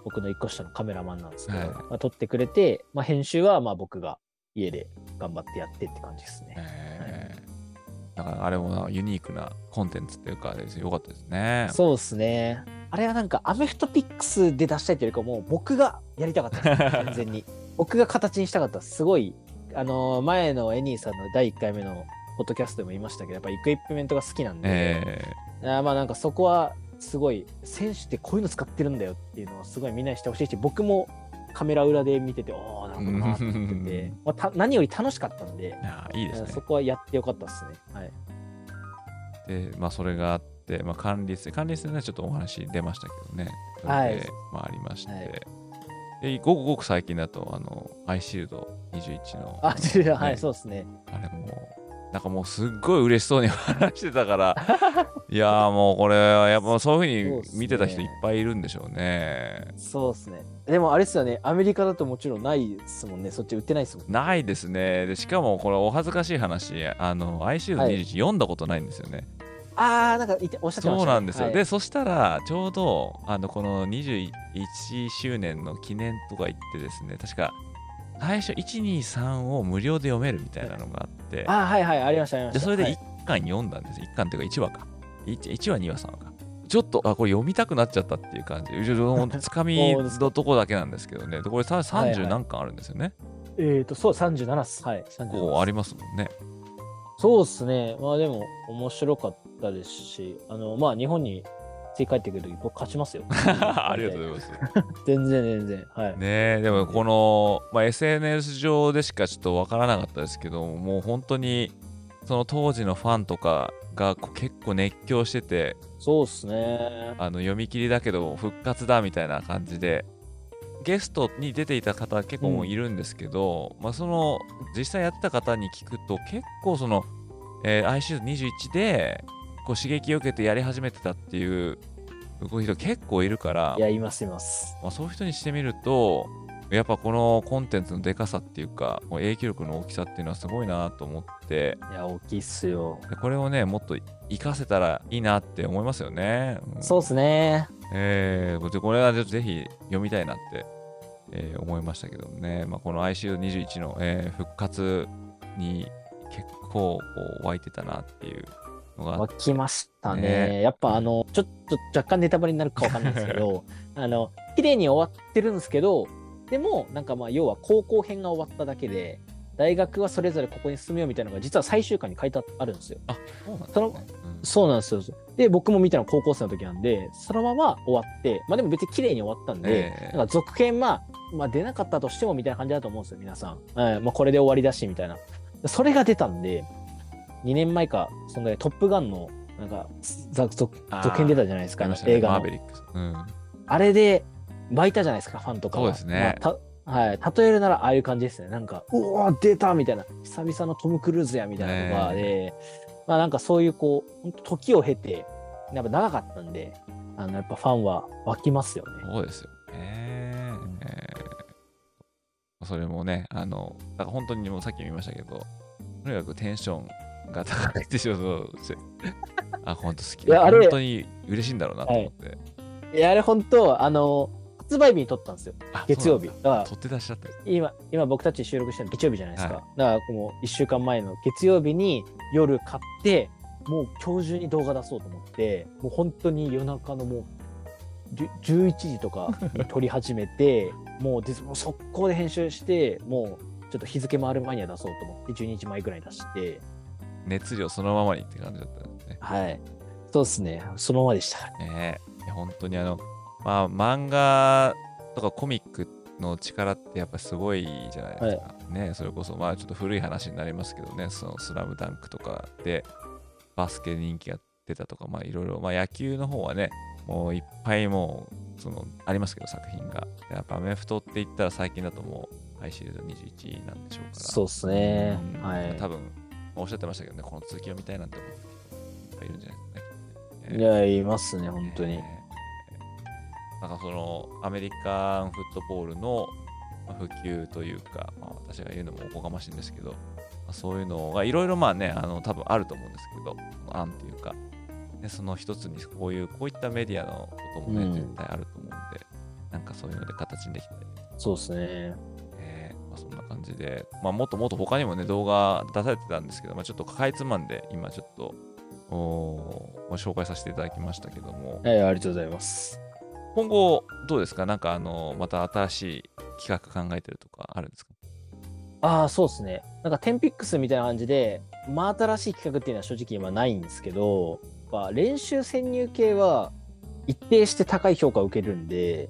僕の一個下のカメラマンなんですけど、はいまあ、撮ってくれて、まあ、編集はまあ僕が家で頑張ってやってって感じですーね。えーだからあれもなユニークなコンテンツっていうかですよかったですね。そうですね。あれはなんかアメフトピックスで出したいというかもう僕がやりたかった 完全に。僕が形にしたかったですすごい、あの前のエニーさんの第1回目のポッドキャストでも言いましたけど、やっぱエクイプメントが好きなんで、えあーまあなんかそこはすごい選手ってこういうの使ってるんだよっていうのをすごいみんなにしてほしいし僕もカメラ裏で見てておおなるほどなと思ってて、まあ、た何より楽しかったんでー、いやいいですねそ。こはやってよかったですね。はい、で、まあ、それがあって、まあ、管理室、管理室でね、ちょっとお話出ましたけどね。はいまあ、ありまして、はいでごくごく最近だと、あの、アイシールド21の。あ、違う、はい、ねそうですね。あれもう、なんかもうすっごい嬉しそうに話してたから、いやーもうこれはやっぱそういうふうに見てた人いっぱいいるんでしょうね。そうですね。でもあれですよね、アメリカだともちろんないですもんね。そっち売ってないですもん。ないですね。で、しかもこれお恥ずかしい話、あの、アイシールドはい21読んだことないんですよね。あー、なんか言っておっしゃってました、ね。そうなんですよ。はいで、そしたら、ちょうど、あの、この21周年の記念とか言ってですね、確か、最初、1、2、3を無料で読めるみたいなのがあって、あー、はいはい、ありました、ありました。でそれではい1巻読んだんです。1巻っていうか1話か。1, 1話、2話、3話か。ちょっと、あ、これ読みたくなっちゃったっていう感じ。つかみ のとこだけなんですけどね。でこれさはいはい30何巻あるんですよね。えっ、と、そう、37っす。はい。37こうありますもんね。そうですね。まあでも、面白かったですし、あの、まあ日本に次帰ってくるとき、僕勝ちますよ。ありがとうございます。全然全然。はい。ねえでもこの、まあ、SNS 上でしかちょっとわからなかったですけどもう本当にその当時のファンとかが結構熱狂しててそうですね。あの読み切りだけど復活だみたいな感じでゲストに出ていた方結構もういるんですけど、まあ、その実際やってた方に聞くと結構その、えー、ICU21 でこう刺激を受けてやり始めてたっていうこういう人結構いるからいや、います、います。まあ、そういう人にしてみるとやっぱこのコンテンツのでかさっていうか影響力の大きさっていうのはすごいなと思っていや、大きいっすよ。でこれをねもっと活かせたらいいなって思いますよね。うんそうですね。えー、でこれはぜひ読みたいなって、えー思いましたけどね、まあ、この ICU21 の、えー復活に結構こう湧いてたなっていうのが湧きましたね。ねやっぱあの、ちょっと若干ネタバレになるかわかんないですけど、あの、綺麗に終わってるんですけど、でも、なんかまあ、要は高校編が終わっただけで、大学はそれぞれここに進むよみたいなのが実は最終巻に書いてあるんですよ。そうなんですそうんそうなんですよ。で、僕も見たの高校生の時なんで、そのまま終わって、まあでも別に綺麗に終わったんで、ええなんか続編、まあ、まあ出なかったとしてもみたいな感じだと思うんですよ、皆さん。はい、まあこれで終わりだし、みたいな。それが出たんで、2年前か、そのトップガンの、なんか、続編出たじゃないですか、ね映画の。うんあれで、湧いたじゃないですか、ファンとかは。そうですねまあたはい、例えるならああいう感じですね。なんか、うおー出たみたいな、久々のトム・クルーズやみたいなのが、ねで、まあなんかそういうこう、時を経て、やっぱ長かったんで、あのやっぱファンは湧きますよね。そうですよね。えーそれもね、あの、だから本当にもうさっきも言いましたけど、とにかくテンションが高いって仕事をして、あ、本当好き。いやあれ本当に嬉しいんだろうなと思って。いや、あれ本当、あの、発売日に撮ったんですよ。あ月曜日。そうだから撮ってらっしゃった今、今僕たち収録してるの月曜日じゃないですか。はいだからもう1週間前の月曜日に夜買って、もう今日中に動画出そうと思って、もう本当に夜中のもうじゅ11時とかに撮り始めて、もうでもう速攻で編集して、もうちょっと日付回る前には出そうと思って、12日前ぐらいに出して、熱量そのままにって感じだったんですね。はい。そうですね。そのままでした。ねえいや本当にあの、まあ、漫画とかコミックの力ってやっぱすごいじゃないですか。ねそれこそ、まあちょっと古い話になりますけどね、そのスラムダンクとかでバスケ人気が出たとか、まあいろいろ、まあ野球の方はね、もういっぱいもう、その、ありますけど作品が。やっぱアメフトって言ったら最近だともう、アイシールド21なんでしょうから。そうですねうん。はい。多分、おっしゃってましたけどね、この続きを見たいなんて思っぱいいるんじゃないですかね。いや、いますね、本当に。えーなんかそのアメリカンフットボールのまあ普及というか、まあ、私が言うのもおこがましいんですけど、まあそういうのがいろいろまあね、あの多分あると思うんですけど、案っていうか、でその一つにこういう、こういったメディアのこともね、うん絶対あると思うんで、なんかそういうので形にできたりそうですね。そんな感じで、まあ、もっともっと他にもね、動画出されてたんですけど、まあ、ちょっとかいつまんで、今ちょっと、おーまあ、紹介させていただきましたけども、はい、ありがとうございます。今後、どうですか？なんか、あの、また新しい企画考えてるとかあるんですか？ああ、そうですね。なんか、テンピックスみたいな感じで、真新しい企画っていうのは正直今ないんですけど、やっぱ練習潜入系は一定して高い評価を受けるんで、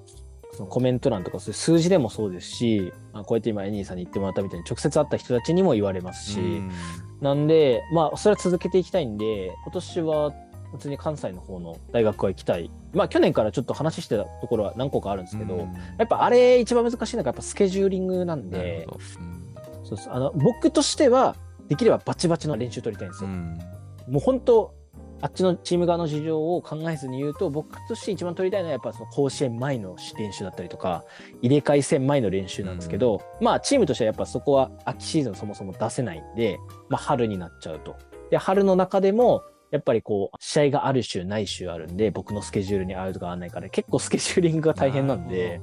そのコメント欄とかそういう数字でもそうですし、まあ、こうやって今エニーさんに言ってもらったみたいに直接会った人たちにも言われますし、うん。なんで、まあ、それは続けていきたいんで、今年は普通に関西の方の大学は行きたい。まあ去年からちょっと話してたところは何個かあるんですけど、うん。やっぱあれ一番難しいのがやっぱスケジューリングなんでうそう。あの僕としてはできればバチバチの練習取りたいんですよ。うん。もう本当あっちのチーム側の事情を考えずに言うと僕として一番取りたいのはやっぱその甲子園前の練習だったりとか入れ替え戦前の練習なんですけど、まあチームとしてはやっぱそこは秋シーズンそもそも出せないんで、まあ、春になっちゃうと。で春の中でもやっぱりこう試合がある週ない週あるんで僕のスケジュールに合うとか合わないから結構スケジューリングが大変なんで。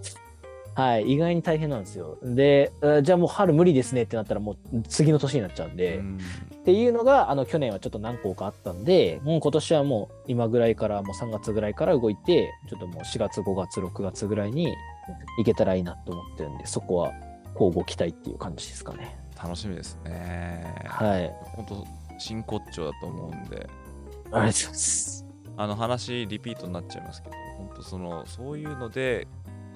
はい、意外に大変なんですよ。で、あじゃあもう春無理ですねってなったらもう次の年になっちゃうんで、うんっていうのが、あの、去年はちょっと何個かあったんで、もう今年はもう今ぐらいから、もう3月ぐらいから動いて、ちょっともう4月、5月、6月ぐらいに行けたらいいなと思ってるんで、そこは交互期待っていう感じですかね。楽しみですね。はい。本当真骨頂だと思うんで、ありがとうございます。あの話リピートになっちゃいますけど、本当そのそういうので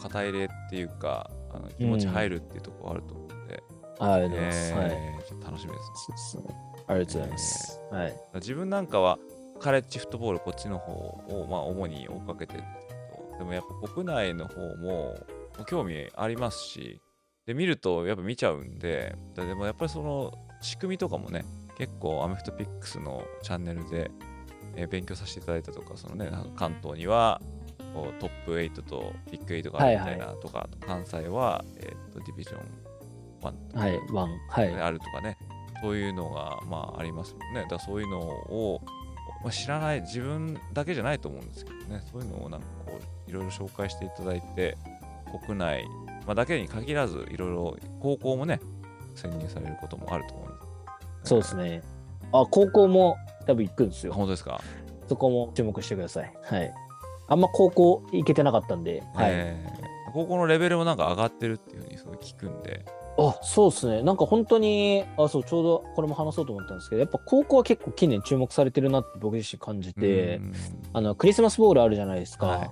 肩入れっていうか、あの気持ち入るっていうところあると思うんで、ありがとうございます。はい。えーちょっと楽しみです。そうですね。ありがとうございます。はい。自分なんかはカレッジフットボールこっちの方をまあ主に追っかけてるんですけどでもやっぱ国内の方も興味ありますしで見るとやっぱ見ちゃうんでででもやっぱりその仕組みとかもね結構アメフトピックスのチャンネルで、えー勉強させていただいたとかそのね関東にはこうトップ8とビッグ8があるみたいなとか、関西は、えーとディビジョン1とかはい。ワン。はい。あるとかね、そういうのがまあありますもんね。だそういうのを、まあ、知らない自分だけじゃないと思うんですけどね、そういうのをなんかこういろいろ紹介していただいて、国内、まあ、だけに限らず、いろいろ高校もね、潜入されることもあると思います。そうですね。あ、高校も多分行くんですよ。本当ですか、そこも注目してください。はい。あんま高校行けてなかったんで、はい。えー高校のレベルもなんか上がってるっていうふうにすごい聞くんで、あ、そうですね。なんか本当に、あ、そう、ちょうどこれも話そうと思ったんですけど、やっぱ高校は結構近年注目されてるなって僕自身感じてう、んあの、クリスマスボールあるじゃないですか。はい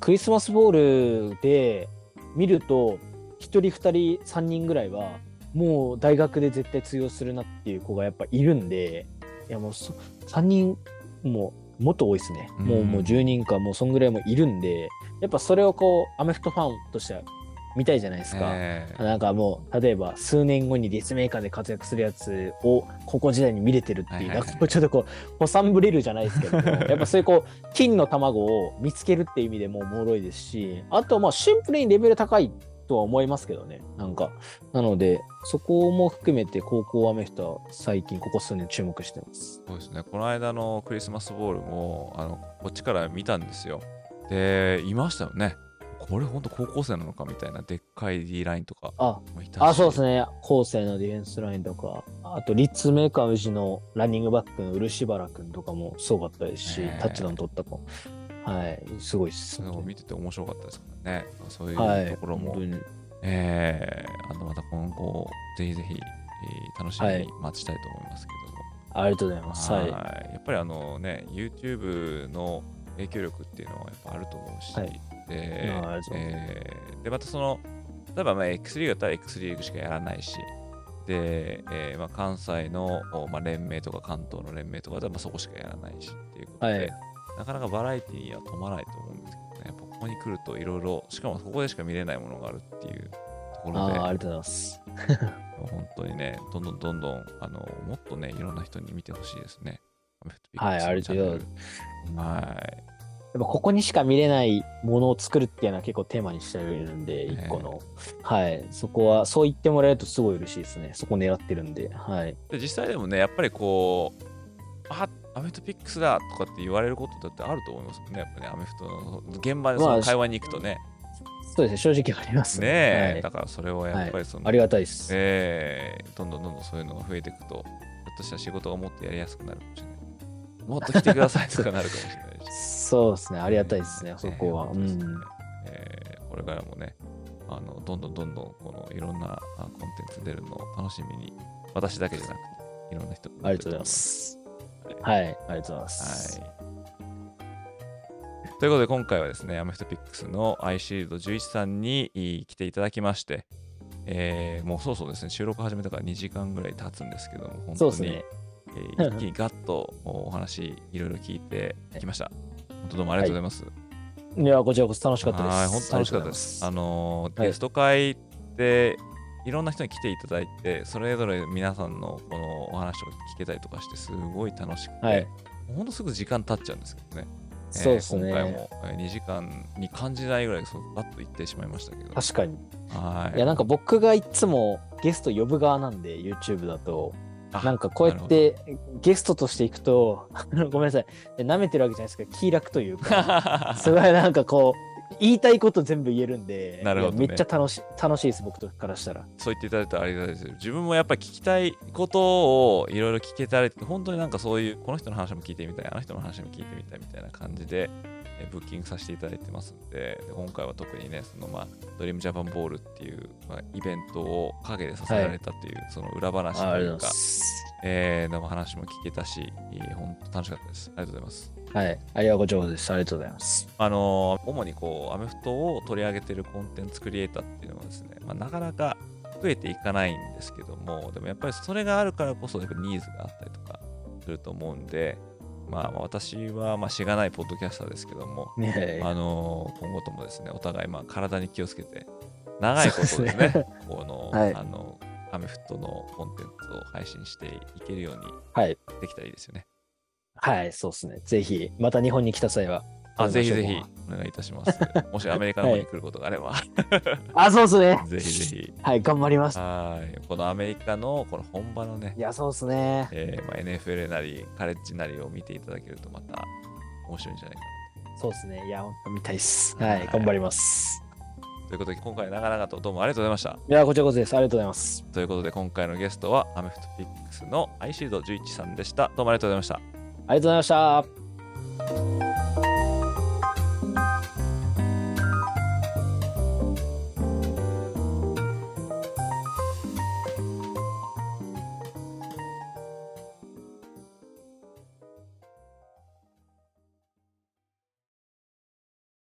クリスマスボールで見ると、一人二人三人ぐらいは、もう大学で絶対通用するなっていう子がやっぱいるんで、いやもうそ3人もうもっと多いですね。もううんもう10人かもうそんぐらいもいるんで、やっぱそれをこう、アメフトファンとしては見たいじゃないですか。えーなんかもう、例えば数年後に立命館で活躍するやつを高校時代に見れてるっていう、はいはいはいなんかちょっとこう、保産ぶれるじゃないですけども、やっぱそういうこう、金の卵を見つけるっていう意味でもおもろいですし、あとまあシンプルにレベル高いとは思いますけどね、なんか。なので、そこも含めて高校アメフトは最近ここ数年注目してます。そうですね、この間のクリスマスボールも、あのこっちから見たんですよ。で、いましたよね。これ本当高校生なのかみたいなでっかい D ラインとかあ、もいたし。あ、そうですね。後世のディフェンスラインとか、あと、立命館宇治のランニングバックの漆原くんとかもすごかったですし、タッチダウン取った子。はい、すごいっす。そういうのを見てて面白かったですからね。そういうはい、ところも、本当にえーあのまた今後、ぜひぜひ、えー楽しみに待ちたいと思いますけども。ありがとうございます。はい。やっぱりあのね、YouTube の影響力っていうのはやっぱあると思うし、はいでえーで、またその、例えばまあ X リーグだったら X リーグしかやらないし、で、えーまあ、関西の、おまあ、連盟とか関東の連盟とかではまあそこしかやらないしっていうことで、はいなかなかバラエティには止まらないと思うんですけどね、やっぱここに来るといろいろ、しかもそこでしか見れないものがあるっていうところで、あーありがとうございます。本当にね、どんどんどんどん、あの、もっとね、いろんな人に見てほしいですね。はいありがとうございチャンネルはい。やっぱここにしか見れないものを作るっていうのは結構テーマにしてるんで、ね一個の。はい。そこは、そう言ってもらえるとすごい嬉しいですね。そこ狙ってるんで。はい。で、実際でもね、やっぱりこう、あアメフトピックスだとかって言われることだってあると思いますもんね。やっぱね、アメフトの現場でそまあの会話に行くとね。そうですね。正直ありますねえ、はいだからそれをやっぱりその、ありがたいです。えーどんどんどんどんそういうのが増えていくと、ひょっとしたら仕事がもっとやりやすくなるかもしれない。もっと来てくださいとかなるかもしれないし。そうですね。ありがたいですね。そこは。うえーねん。えーこれからもね、あのどんどんどんどんこのいろんなあコンテンツ出るのを楽しみに、私だけじゃなくて、いろんな人ありがとうございま。す。はい。ありがとうございます。はい。ということで、今回はですね、アメフトピックスのアイシールド11さんにい来ていただきまして、えーもうそうそうですね、収録始めたから2時間ぐらい経つんですけども、本当に、そうですね。えー一気にガッとお話いろいろ聞いてきました。本当どうもありがとうございます。いや、こちらこそ楽しかったです。はい、本当楽しかったです。あのーはいゲスト会って、いろんな人に来ていただいて、それぞれ皆さんのこのお話を聞けたりとかして、すごい楽しくて、はいほんとすぐ時間経っちゃうんですけどね。えーそうですね今回もえー2時間に感じないぐらい、そうガッと行ってしまいましたけど。確かに。はい。いや、なんか僕がいつもゲスト呼ぶ側なんで、YouTube だと、あなんかこうやってゲストとしていくと、ごめんなさい、舐めてるわけじゃないですけど、気楽というか、すごいなんかこう、言いたいこと全部言えるんで、なるほどね。めっちゃ楽し楽しいです、僕とからしたら。そう言っていただいたらありがたいです。自分もやっぱり聞きたいことをいろいろ聞けたり、本当になんかそういう、この人の話も聞いてみたい、あの人の話も聞いてみたいみたいな感じで、えブッキングさせていただいてますんで、で今回は特にね、そのまあ、ドリームジャパンボールっていう、まあ、イベントを陰でさせられたという、その裏話というか、す。えー、の話も聞けたし、えー本当楽しかったです。ありがとうございます。はい、ありがとうございます。ありがとうございます。あのー主にこうアメフトを取り上げてるコンテンツクリエイターっていうのはですね、まあ、なかなか増えていかないんですけども、でもやっぱりそれがあるからこそ、やっぱニーズがあったりとかすると思うんで、まあ、まあ私はまあしがないポッドキャスターですけども、ねあのー今後ともですね、お互いまあ体に気をつけて、長いことですね、ね この、はいあのアメフトのコンテンツを配信していけるようにはい、できたらいいですよね。はい、そうですね。ぜひ、また日本に来た際は。あぜひぜひお願いいたします。もしアメリカの方に来ることがあれば、あ、そうですね。ぜひぜひ。はい、頑張ります。はい。このアメリカのこの本場のねい、や、そうですね。えーまあ、NFL なりカレッジなりを見ていただけるとまた面白いんじゃないかそうですね。いや、本当見たいっす。ははいい、頑張ります。な。ということで今回長々とどうもありがとうございました。いや、こちらこそです。ありがとうございます。ということで今回のゲストはアメフトピックスのアイシールド11さんでした。どうもありがとうございました。ありがとうございました。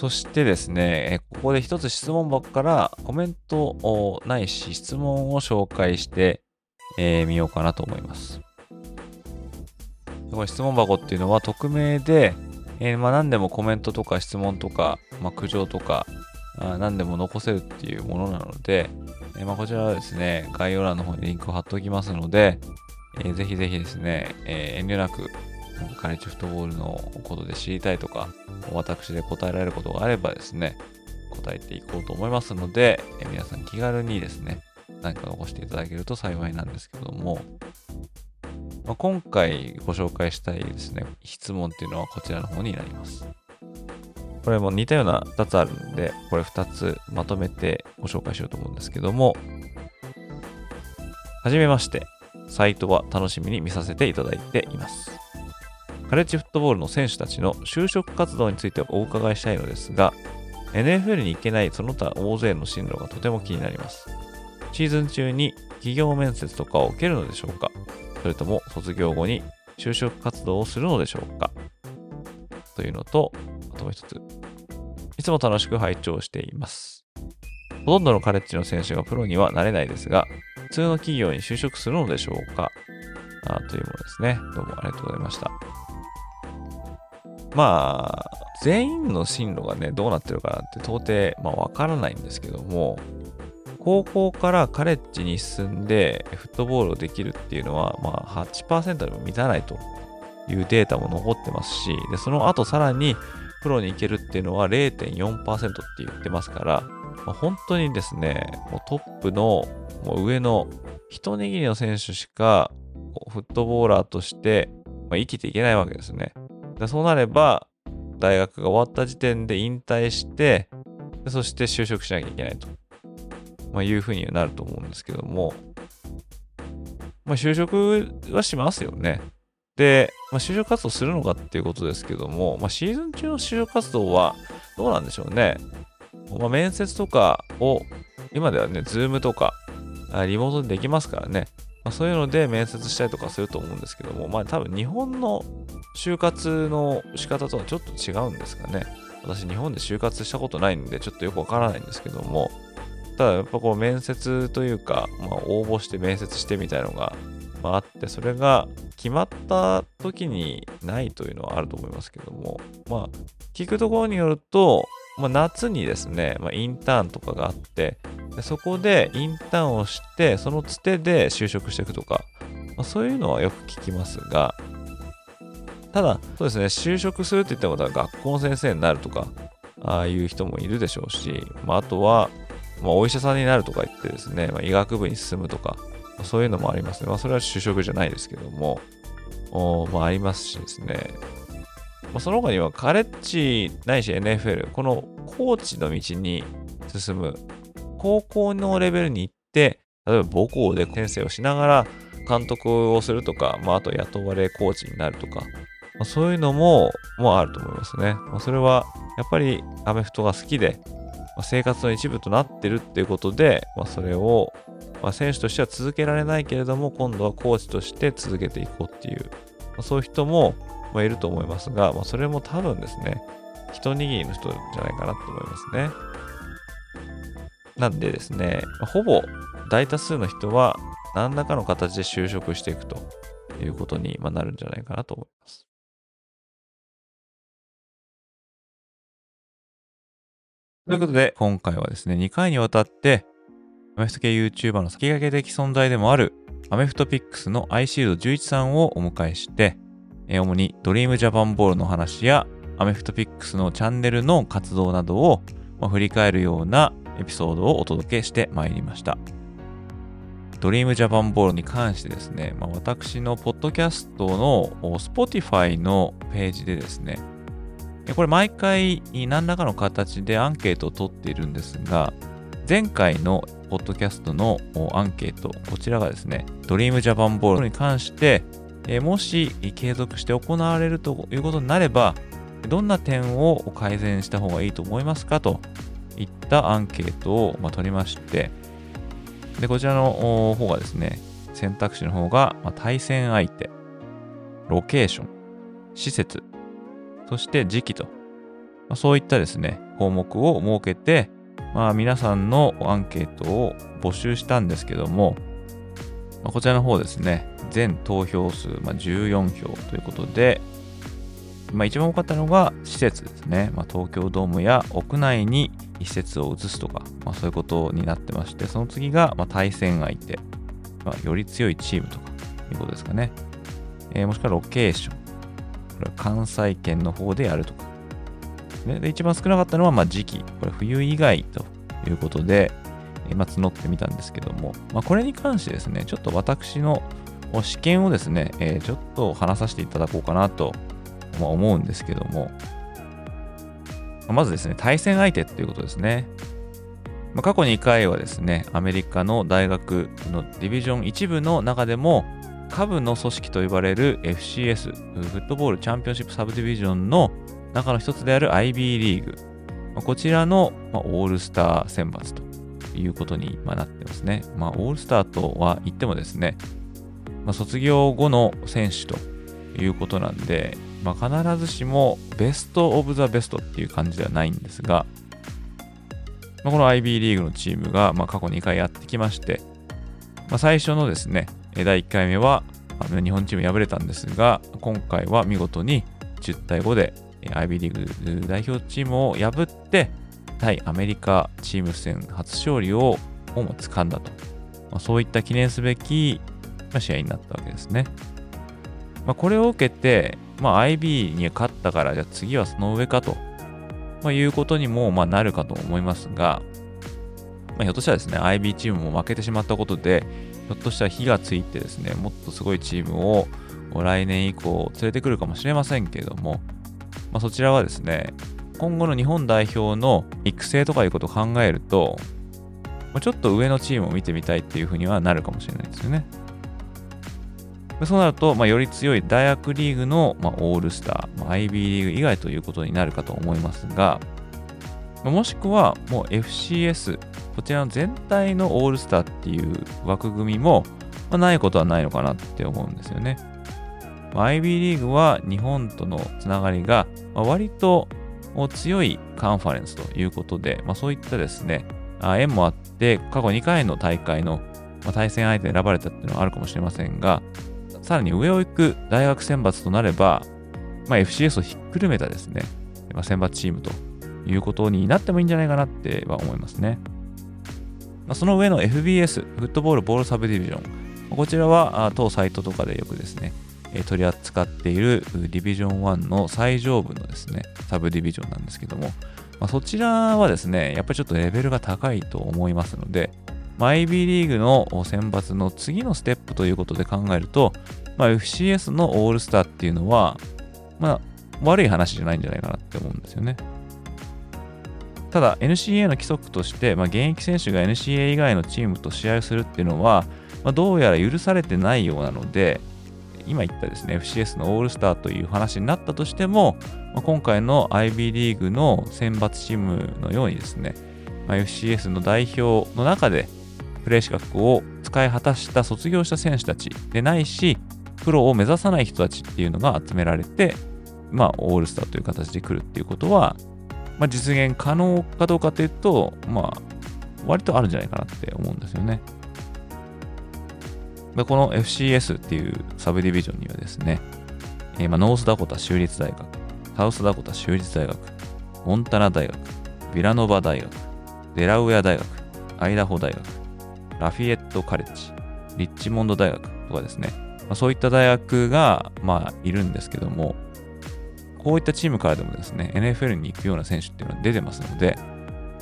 そしてですね、ここで一つ質問箱からコメントをないし質問を紹介してみ、えーようかなと思います。これ質問箱っていうのは匿名で、えーまあ、何でもコメントとか質問とか、まあ、苦情とかあ何でも残せるっていうものなので、えーまあ、こちらはですね、概要欄の方にリンクを貼っておきますので、えーぜひぜひですね、え遠慮なくカレッジフットボールのことで知りたいとか、私で答えられることがあればですね、答えていこうと思いますので、え皆さん気軽にですね、何か残していただけると幸いなんですけども、まあ、今回ご紹介したいですね、質問っていうのはこちらの方になります。これも似たような2つあるんで、これ2つまとめてご紹介しようと思うんですけども、はじめまして、サイトは楽しみに見させていただいています。カレッジフットボールの選手たちの就職活動についてお伺いしたいのですが、NFL に行けないその他大勢の進路がとても気になります。シーズン中に企業面接とかを受けるのでしょうか？それとも卒業後に就職活動をするのでしょうか？というのと、あともう一つ。いつも楽しく拝聴しています。ほとんどのカレッジの選手がプロにはなれないですが、普通の企業に就職するのでしょうか？あというものですね。どうもありがとうございました。まあ、全員の進路がね、どうなってるかなんて到底、まあ、わからないんですけども、高校からカレッジに進んでフットボールをできるっていうのは、まあ、8%でも満たないというデータも残ってますし、でその後さらにプロに行けるっていうのは0.4%って言ってますから、まあ、本当にですね、もうトップのもう上の一握りの選手しかフットボーラーとしてまあ、生きていけないわけですね。でそうなれば、大学が終わった時点で引退して、そして就職しなきゃいけないと、まあ、いうふうになると思うんですけども、まあ、就職はしますよね。で、まあ、就職活動するのかっていうことですけども、まあ、シーズン中の就職活動はどうなんでしょうね。まあ、面接とかを、今ではね、ズームとか、リモートでできますからね、まあ、そういうので面接したりとかすると思うんですけども、まあ多分日本の就活の仕方とはちょっと違うんですかね。私日本で就活したことないんでちょっとよくわからないんですけども、ただやっぱこう面接というか、まあ応募して面接してみたいのが、まあ、あって、それが決まった時にないというのはあると思いますけども、まあ聞くところによると、まあ、夏にですね、まあ、インターンとかがあって、でそこでインターンをして、そのつてで就職していくとか、まあ、そういうのはよく聞きますが、ただ、そうですね、就職するって言ったことは学校の先生になるとか、ああいう人もいるでしょうし、まあ、あとは、まあ、お医者さんになるとか言ってですね、まあ、医学部に進むとか、まそういうのもありますね。まあ、それは就職じゃないですけども、おまあ、ありますしですね、その他にはカレッジないし NFL、このコーチの道に進む、高校のレベルに行って、例えば母校で先生をしながら監督をするとか、まあ、あと雇われコーチになるとか、まあ、そういうのももあると思いますね。まあ、それはやっぱりアメフトが好きで、まあ、生活の一部となってるっていうことで、まあ、それを、まあ、選手としては続けられないけれども、今度はコーチとして続けていこうっていう、まあ、そういう人も、まあ、いると思いますが、まあ、それも多分ですね、一握りの人じゃないかなと思いますね。なんでですね、ほぼ大多数の人は何らかの形で就職していくということになるんじゃないかなと思います。ということで、今回はですね、2回にわたって、アメフト系 YouTuber の先駆け的存在でもある、アメフトピックスのアイシールド11さんをお迎えして、え主にドリームジャパンボールの話や、アメフトピックスのチャンネルの活動などを、ま振り返るようなエピソードをお届けしてまいりました。ドリームジャパンボールに関してですね、まあ、私のポッドキャストの Spotify のページでですね、これ毎回何らかの形でアンケートを取っているんですが、前回のポッドキャストのアンケート、こちらがですね、ドリームジャパンボールに関して、えもし継続して行われるということになれば、どんな点を改善した方がいいと思いますかといったアンケートを、ま、取りまして、で、こちらの方がですね、選択肢の方が、ま、対戦相手、ロケーション、施設、そして時期と、ま、そういったですね、項目を設けて、まあ、皆さんのアンケートを募集したんですけども、まあ、こちらの方ですね、全投票数、まあ、14票ということで、まあ、一番多かったのが施設ですね。まあ、東京ドームや屋内に施設を移すとか、まあ、そういうことになってまして、その次がま対戦相手、ま、より強いチームとかいうことですかね。えーもしくはロケーション。これは関西圏の方でやるとか。でで一番少なかったのはま時期。これ冬以外ということで、えーまあ、募ってみたんですけども、まあ、これに関してですね、ちょっと私の試験をですね、えーちょっと話させていただこうかなと思うんですけども、ままずですね、対戦相手っていうことですね。まあ過去2回はですね、アメリカの大学のディビジョン1部の中でも、下部の組織と呼ばれる FCS、フットボールチャンピオンシップサブディビジョンの中の一つである IB リーグ。まこちらの、まオールスター選抜ということにまあなってますね。まあ、オールスターとは言ってもですね、まあ、卒業後の選手ということなんで、まあ、必ずしもベスト・オブ・ザ・ベストっていう感じではないんですが、まあ、この IB リーグのチームがまあ過去2回やってきまして、まあ、最初のですね、第1回目は日本チーム敗れたんですが、今回は見事に10対5で IB リーグ代表チームを破って、対アメリカチーム戦初勝利ををも掴んだと、まあ、そういった記念すべき試合になったわけですね。まあ、これを受けて、まあ、IB に勝ったから、じゃあ次はその上かと、まあ、いうことにもまあなるかと思いますが、まあ、ひょっとしたらですね、IB チームも負けてしまったことで、ひょっとしたら火がついてですね、もっとすごいチームを来年以降連れてくるかもしれませんけれども、まあ、そちらはですね、今後の日本代表の育成とかいうことを考えると、ちょっと上のチームを見てみたいっていうふうにはなるかもしれないですよね。そうなると、まあ、より強い大学リーグの、まあ、オールスター、まあ、IB リーグ以外ということになるかと思いますが、もしくはもう FCS、こちらの全体のオールスターっていう枠組みも、まあ、ないことはないのかなって思うんですよね。まあ、IB リーグは日本とのつながりが、まあ、割と強いカンファレンスということで、まあ、そういったですね、縁もあって、過去2回の大会の対戦相手に選ばれたっていうのはあるかもしれませんが、さらに上を行く大学選抜となれば、まあ、FCS をひっくるめたですね、まあ、選抜チームということになってもいいんじゃないかなっては思いますね。まあ、その上の FBS、フットボールボールサブディビジョン。こちらは当サイトとかでよくですね、取り扱っているディビジョン1の最上部のですね、サブディビジョンなんですけども、まあ、そちらはですね、やっぱりちょっとレベルが高いと思いますので、まあ、IB リーグの選抜の次のステップということで考えると、まあ、FCS のオールスターっていうのは、まあ、悪い話じゃないんじゃないかなって思うんですよね。ただ、NCA の規則として、まあ、現役選手が NCA 以外のチームと試合をするっていうのは、まあ、どうやら許されてないようなので、今言ったですね、FCS のオールスターという話になったとしても、ま、今回の IB リーグの選抜チームのようにですね、まあ、FCS の代表の中でプレー資格を使い果たした卒業した選手たちでないし、プロを目指さない人たちっていうのが集められて、まあ、オールスターという形で来るっていうことは、まあ、実現可能かどうかというと、まあ、割とあるんじゃないかなって思うんですよね。でこの FCS っていうサブディビジョンにはですね、えー、まあ、ノースダコタ州立大学、サウスダコタ州立大学、モンタナ大学、ビラノバ大学、デラウェア大学、アイダホ大学、ラフィエットカレッジ、リッチモンド大学とかですね、まあ、そういった大学が、まあ、いるんですけども、こういったチームからでもですね、NFL に行くような選手っていうのは出てますので、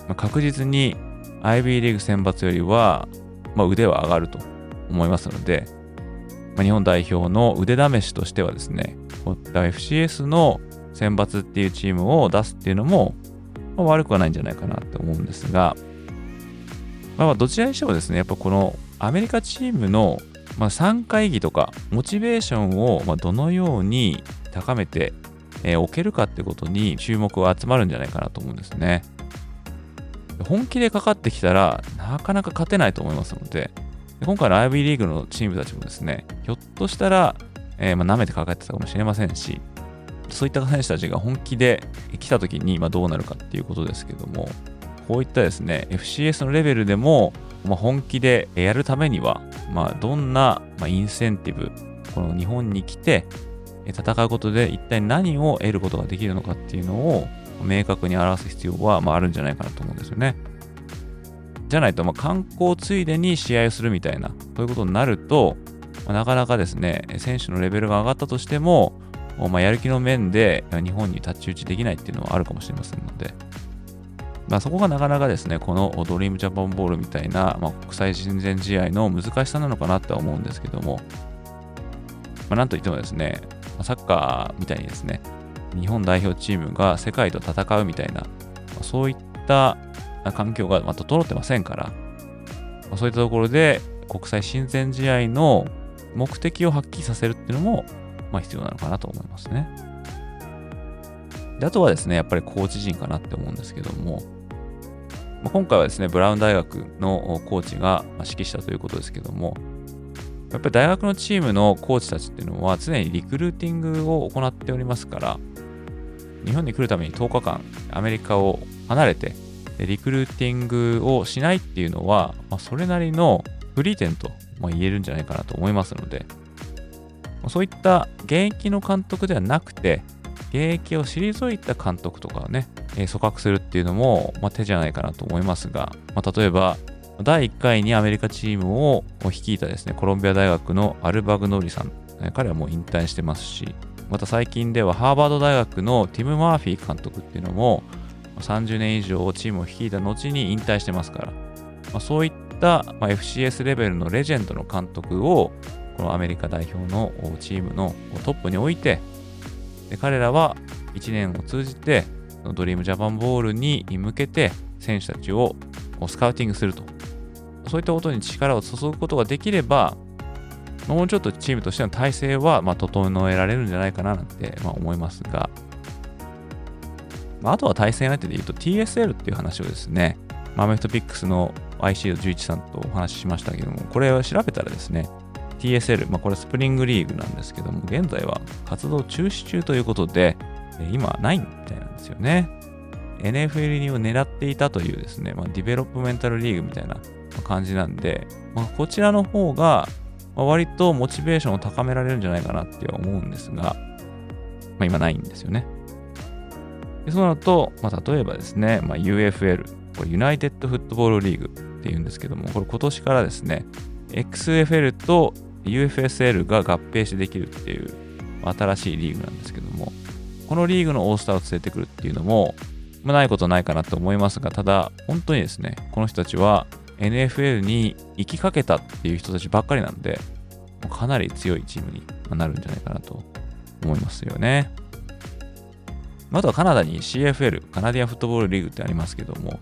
まあ、確実に IB リーグ選抜よりは、まあ、腕は上がると思いますので、まあ、日本代表の腕試しとしてはですね、こういった FCS の選抜っていうチームを出すっていうのも、まあ、悪くはないんじゃないかなって思うんですが、まあ、どちらにしてもですね、やっぱこのアメリカチームの、まあ、参加意義とか、モチベーションをまどのように高めて、えー、おけるかってことに注目が集まるんじゃないかなと思うんですね。本気でかかってきたら、なかなか勝てないと思いますので、今回の IB リーグのチームたちもですね、ひょっとしたら、えー、まあ、舐めてかかってたかもしれませんし、そういった選手たちが本気で来た時にまどうなるかっていうことですけども、こういったですね、FCS のレベルでも、まあ、本気でやるためには、まあ、どんな、まインセンティブ、この日本に来て戦うことで一体何を得ることができるのかっていうのを明確に表す必要は、まあ、あるんじゃないかなと思うんですよね。じゃないと、まあ、観光ついでに試合をするみたいな、そういうことになると、ま、なかなかですね、選手のレベルが上がったとしても、まあ、やる気の面で日本に太刀打ちできないっていうのはあるかもしれませんので、まあ、そこがなかなかですね、このドリームジャパンボールみたいな、まあ、国際親善試合の難しさなのかなって思うんですけども、まあ、なんといってもですね、サッカーみたいにですね、日本代表チームが世界と戦うみたいな、そういった環境が整ってませんから、まそういったところで国際親善試合の目的を発揮させるっていうのも、まあ、必要なのかなと思いますね。であとはですね、やっぱりコーチ陣かなって思うんですけども、まあ、今回はですね、ブラウン大学のコーチが指揮したということですけども、やっぱり大学のチームのコーチたちっていうのは常にリクルーティングを行っておりますから、日本に来るために10日間アメリカを離れてリクルーティングをしないっていうのは、まあ、それなりのフリー点と言えるんじゃないかなと思いますので、そういった現役の監督ではなくて、現役を退いた監督とかをね、え組閣するっていうのも、まあ、手じゃないかなと思いますが、まあ、例えば、第1回にアメリカチームを率いたですね、コロンビア大学のアルバグノーリさん、彼はもう引退してますし、また最近ではハーバード大学のティム・マーフィー監督っていうのも、30年以上チームを率いた後に引退してますから、まあ、そういった、ま FCS レベルのレジェンドの監督をこのアメリカ代表のチームのトップに置いて、で彼らは1年を通じて、ドリームジャパンボールに向けて選手たちをスカウティングすると。そういったことに力を注ぐことができれば、もうちょっとチームとしての体制はま整えられるんじゃないかななんてま思いますが、まあ、あとは対戦相手で言うと TSL っていう話をですね、マーメフトピックスの IC11 さんとお話ししましたけども、これを調べたらですね、TSL、まあ、これスプリングリーグなんですけども、現在は活動中止中ということで、今ないみたいなんですよね。NFL にを狙っていたというですね、まあ、 developmental league みたいな感じなんで、まあ、こちらの方が、割とモチベーションを高められるんじゃないかなって思うんですが、まあ、今ないんですよね。でそうなると、まあ、例えばですね、まあ、UFL、これユナイテッドフットボールリーグっていうんですけども、これ今年からですね、XFL と UFSL が合併してできるっていう新しいリーグなんですけども、このリーグのオースターを連れてくるっていうのも、まあ、ないことないかなと思いますが、ただ、本当にですね、この人たちは NFL に行きかけたっていう人たちばっかりなんで、かなり強いチームになるんじゃないかなと思いますよね。あとはカナダに CFL、カナディアンフットボールリーグってありますけども、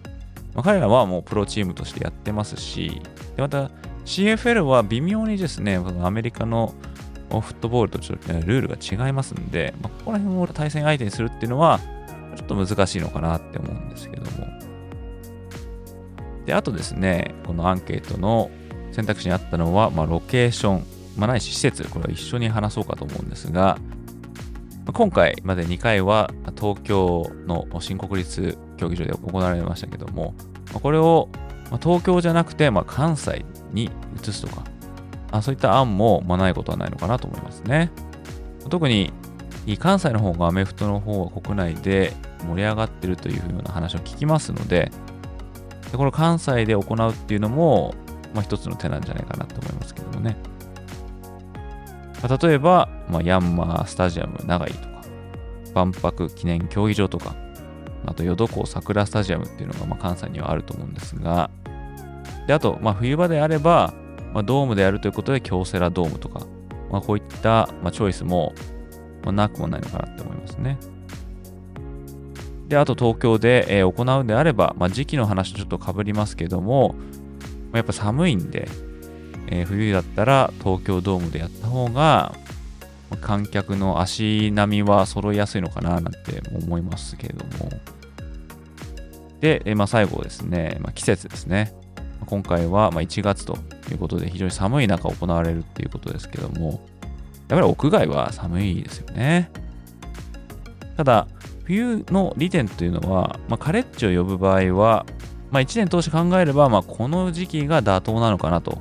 まあ、彼らはもうプロチームとしてやってますし、でまた CFL は微妙にですね、アメリカのフットボールとちょっとルールが違いますんで、まあ、ここら辺を対戦相手にするっていうのは、ちょっと難しいのかなって思うんですけども。で、あとですね、このアンケートの選択肢にあったのは、まあ、ロケーション、まあ、ないし施設、これは一緒に話そうかと思うんですが、今回まで2回は東京の新国立競技場で行われましたけども、これを東京じゃなくて関西に移すとか、そういった案もないことはないのかなと思いますね。特に関西の方がアメフトの方は国内で盛り上がってるというような話を聞きますので、でこの関西で行うっていうのも、まあ、一つの手なんじゃないかなと思いますけどもね。ま例えば、まあ、ヤンマースタジアム長井とか、万博記念競技場とか、あと淀港桜スタジアムっていうのがまあ関西にはあると思うんですが、であと、まあ、冬場であれば、まあ、ドームでやるということで京セラドームとか、まあ、こういった、まあ、チョイスも、まあ、なくもないのかなって思いますね。で、あと東京で、えー、行うんであれば、まあ、時期の話とちょっとかぶりますけども、まあ、やっぱ寒いんで、えー、冬だったら東京ドームでやった方が、観客の足並みは揃いやすいのかななんて思いますけれども。で、え、まあ、最後ですね、まあ、季節ですね。今回はま1月ということで非常に寒い中行われるっていうことですけども、やっぱり屋外は寒いですよね。ただ、冬の利点というのは、まあ、カレッジを呼ぶ場合は、まあ、1年通して考えれば、まあ、この時期が妥当なのかなと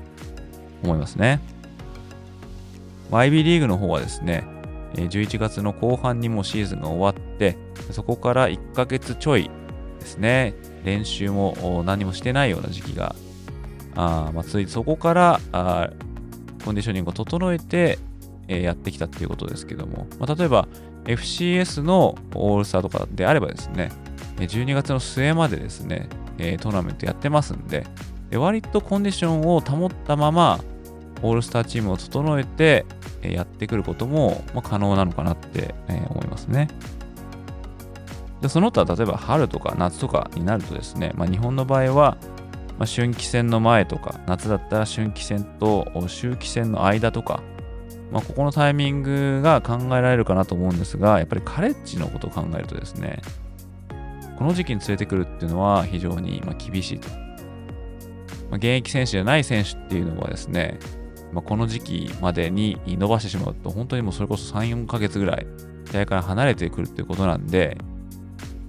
思いますね。IB リーグの方はですね、11月の後半にもシーズンが終わって、そこから1ヶ月ちょいですね、練習も何もしてないような時期が、あまあ、続いそこからあコンディショニングを整えて、えー、やってきたっていうことですけども、まあ、例えば FCS のオールスターとかであればですね、12月の末までですね、え、トーナメントやってますんでで、割とコンディションを保ったまま、オールスターチームを整えて、やってくることも、可能なのかなって、思いますね。でその他、例えば春とか夏とかになるとですね、まあ、日本の場合は、ま、春季戦の前とか、夏だったら春季戦と秋季戦の間とか、まあ、ここのタイミングが考えられるかなと思うんですが、やっぱりカレッジのことを考えるとですね、この時期に連れてくるっていうのは非常に厳しいと。まあ、現役選手じゃない選手っていうのはですね、まあ、この時期までに伸ばしてしまうと、本当にもうそれこそ3、4ヶ月ぐらい、試合から離れてくるっていうことなんで、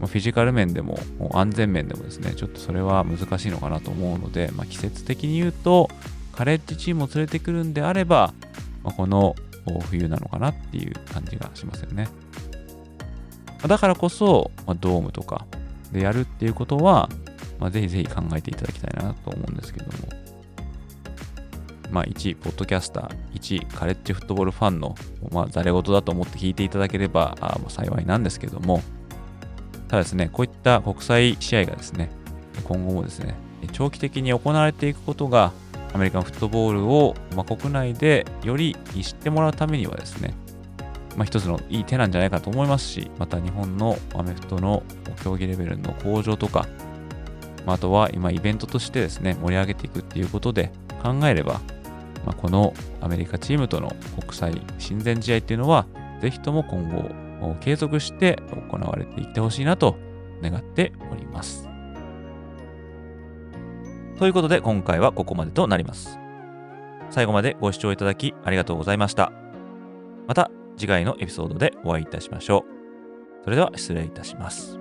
まあ、フィジカル面でも、安全面でもですね、ちょっとそれは難しいのかなと思うので、まあ、季節的に言うと、カレッジチームを連れてくるんであれば、まあ、この冬なのかなっていう感じがしますよね。だからこそ、まあ、ドームとかでやるっていうことは、まあ、ぜひぜひ考えていただきたいなと思うんですけども。まあ、1、ポッドキャスター、1、カレッジフットボールファンの、まあ、ざれ言だと思って聞いていただければあ幸いなんですけども、ただですね、こういった国際試合がですね、今後もですね、長期的に行われていくことが、アメリカンフットボールを、まあ、国内でより知ってもらうためにはですね、まあ、一つのいい手なんじゃないかと思いますし、また日本のアメフトの競技レベルの向上とか、まあ、あとは今イベントとしてですね、盛り上げていくっていうことで考えれば、まあ、このアメリカチームとの国際親善試合っていうのは、ぜひとも今後継続して行われていってほしいなと願っております。ということで今回はここまでとなります。最後までご視聴いただきありがとうございました。また次回のエピソードでお会いいたしましょう。それでは失礼いたします。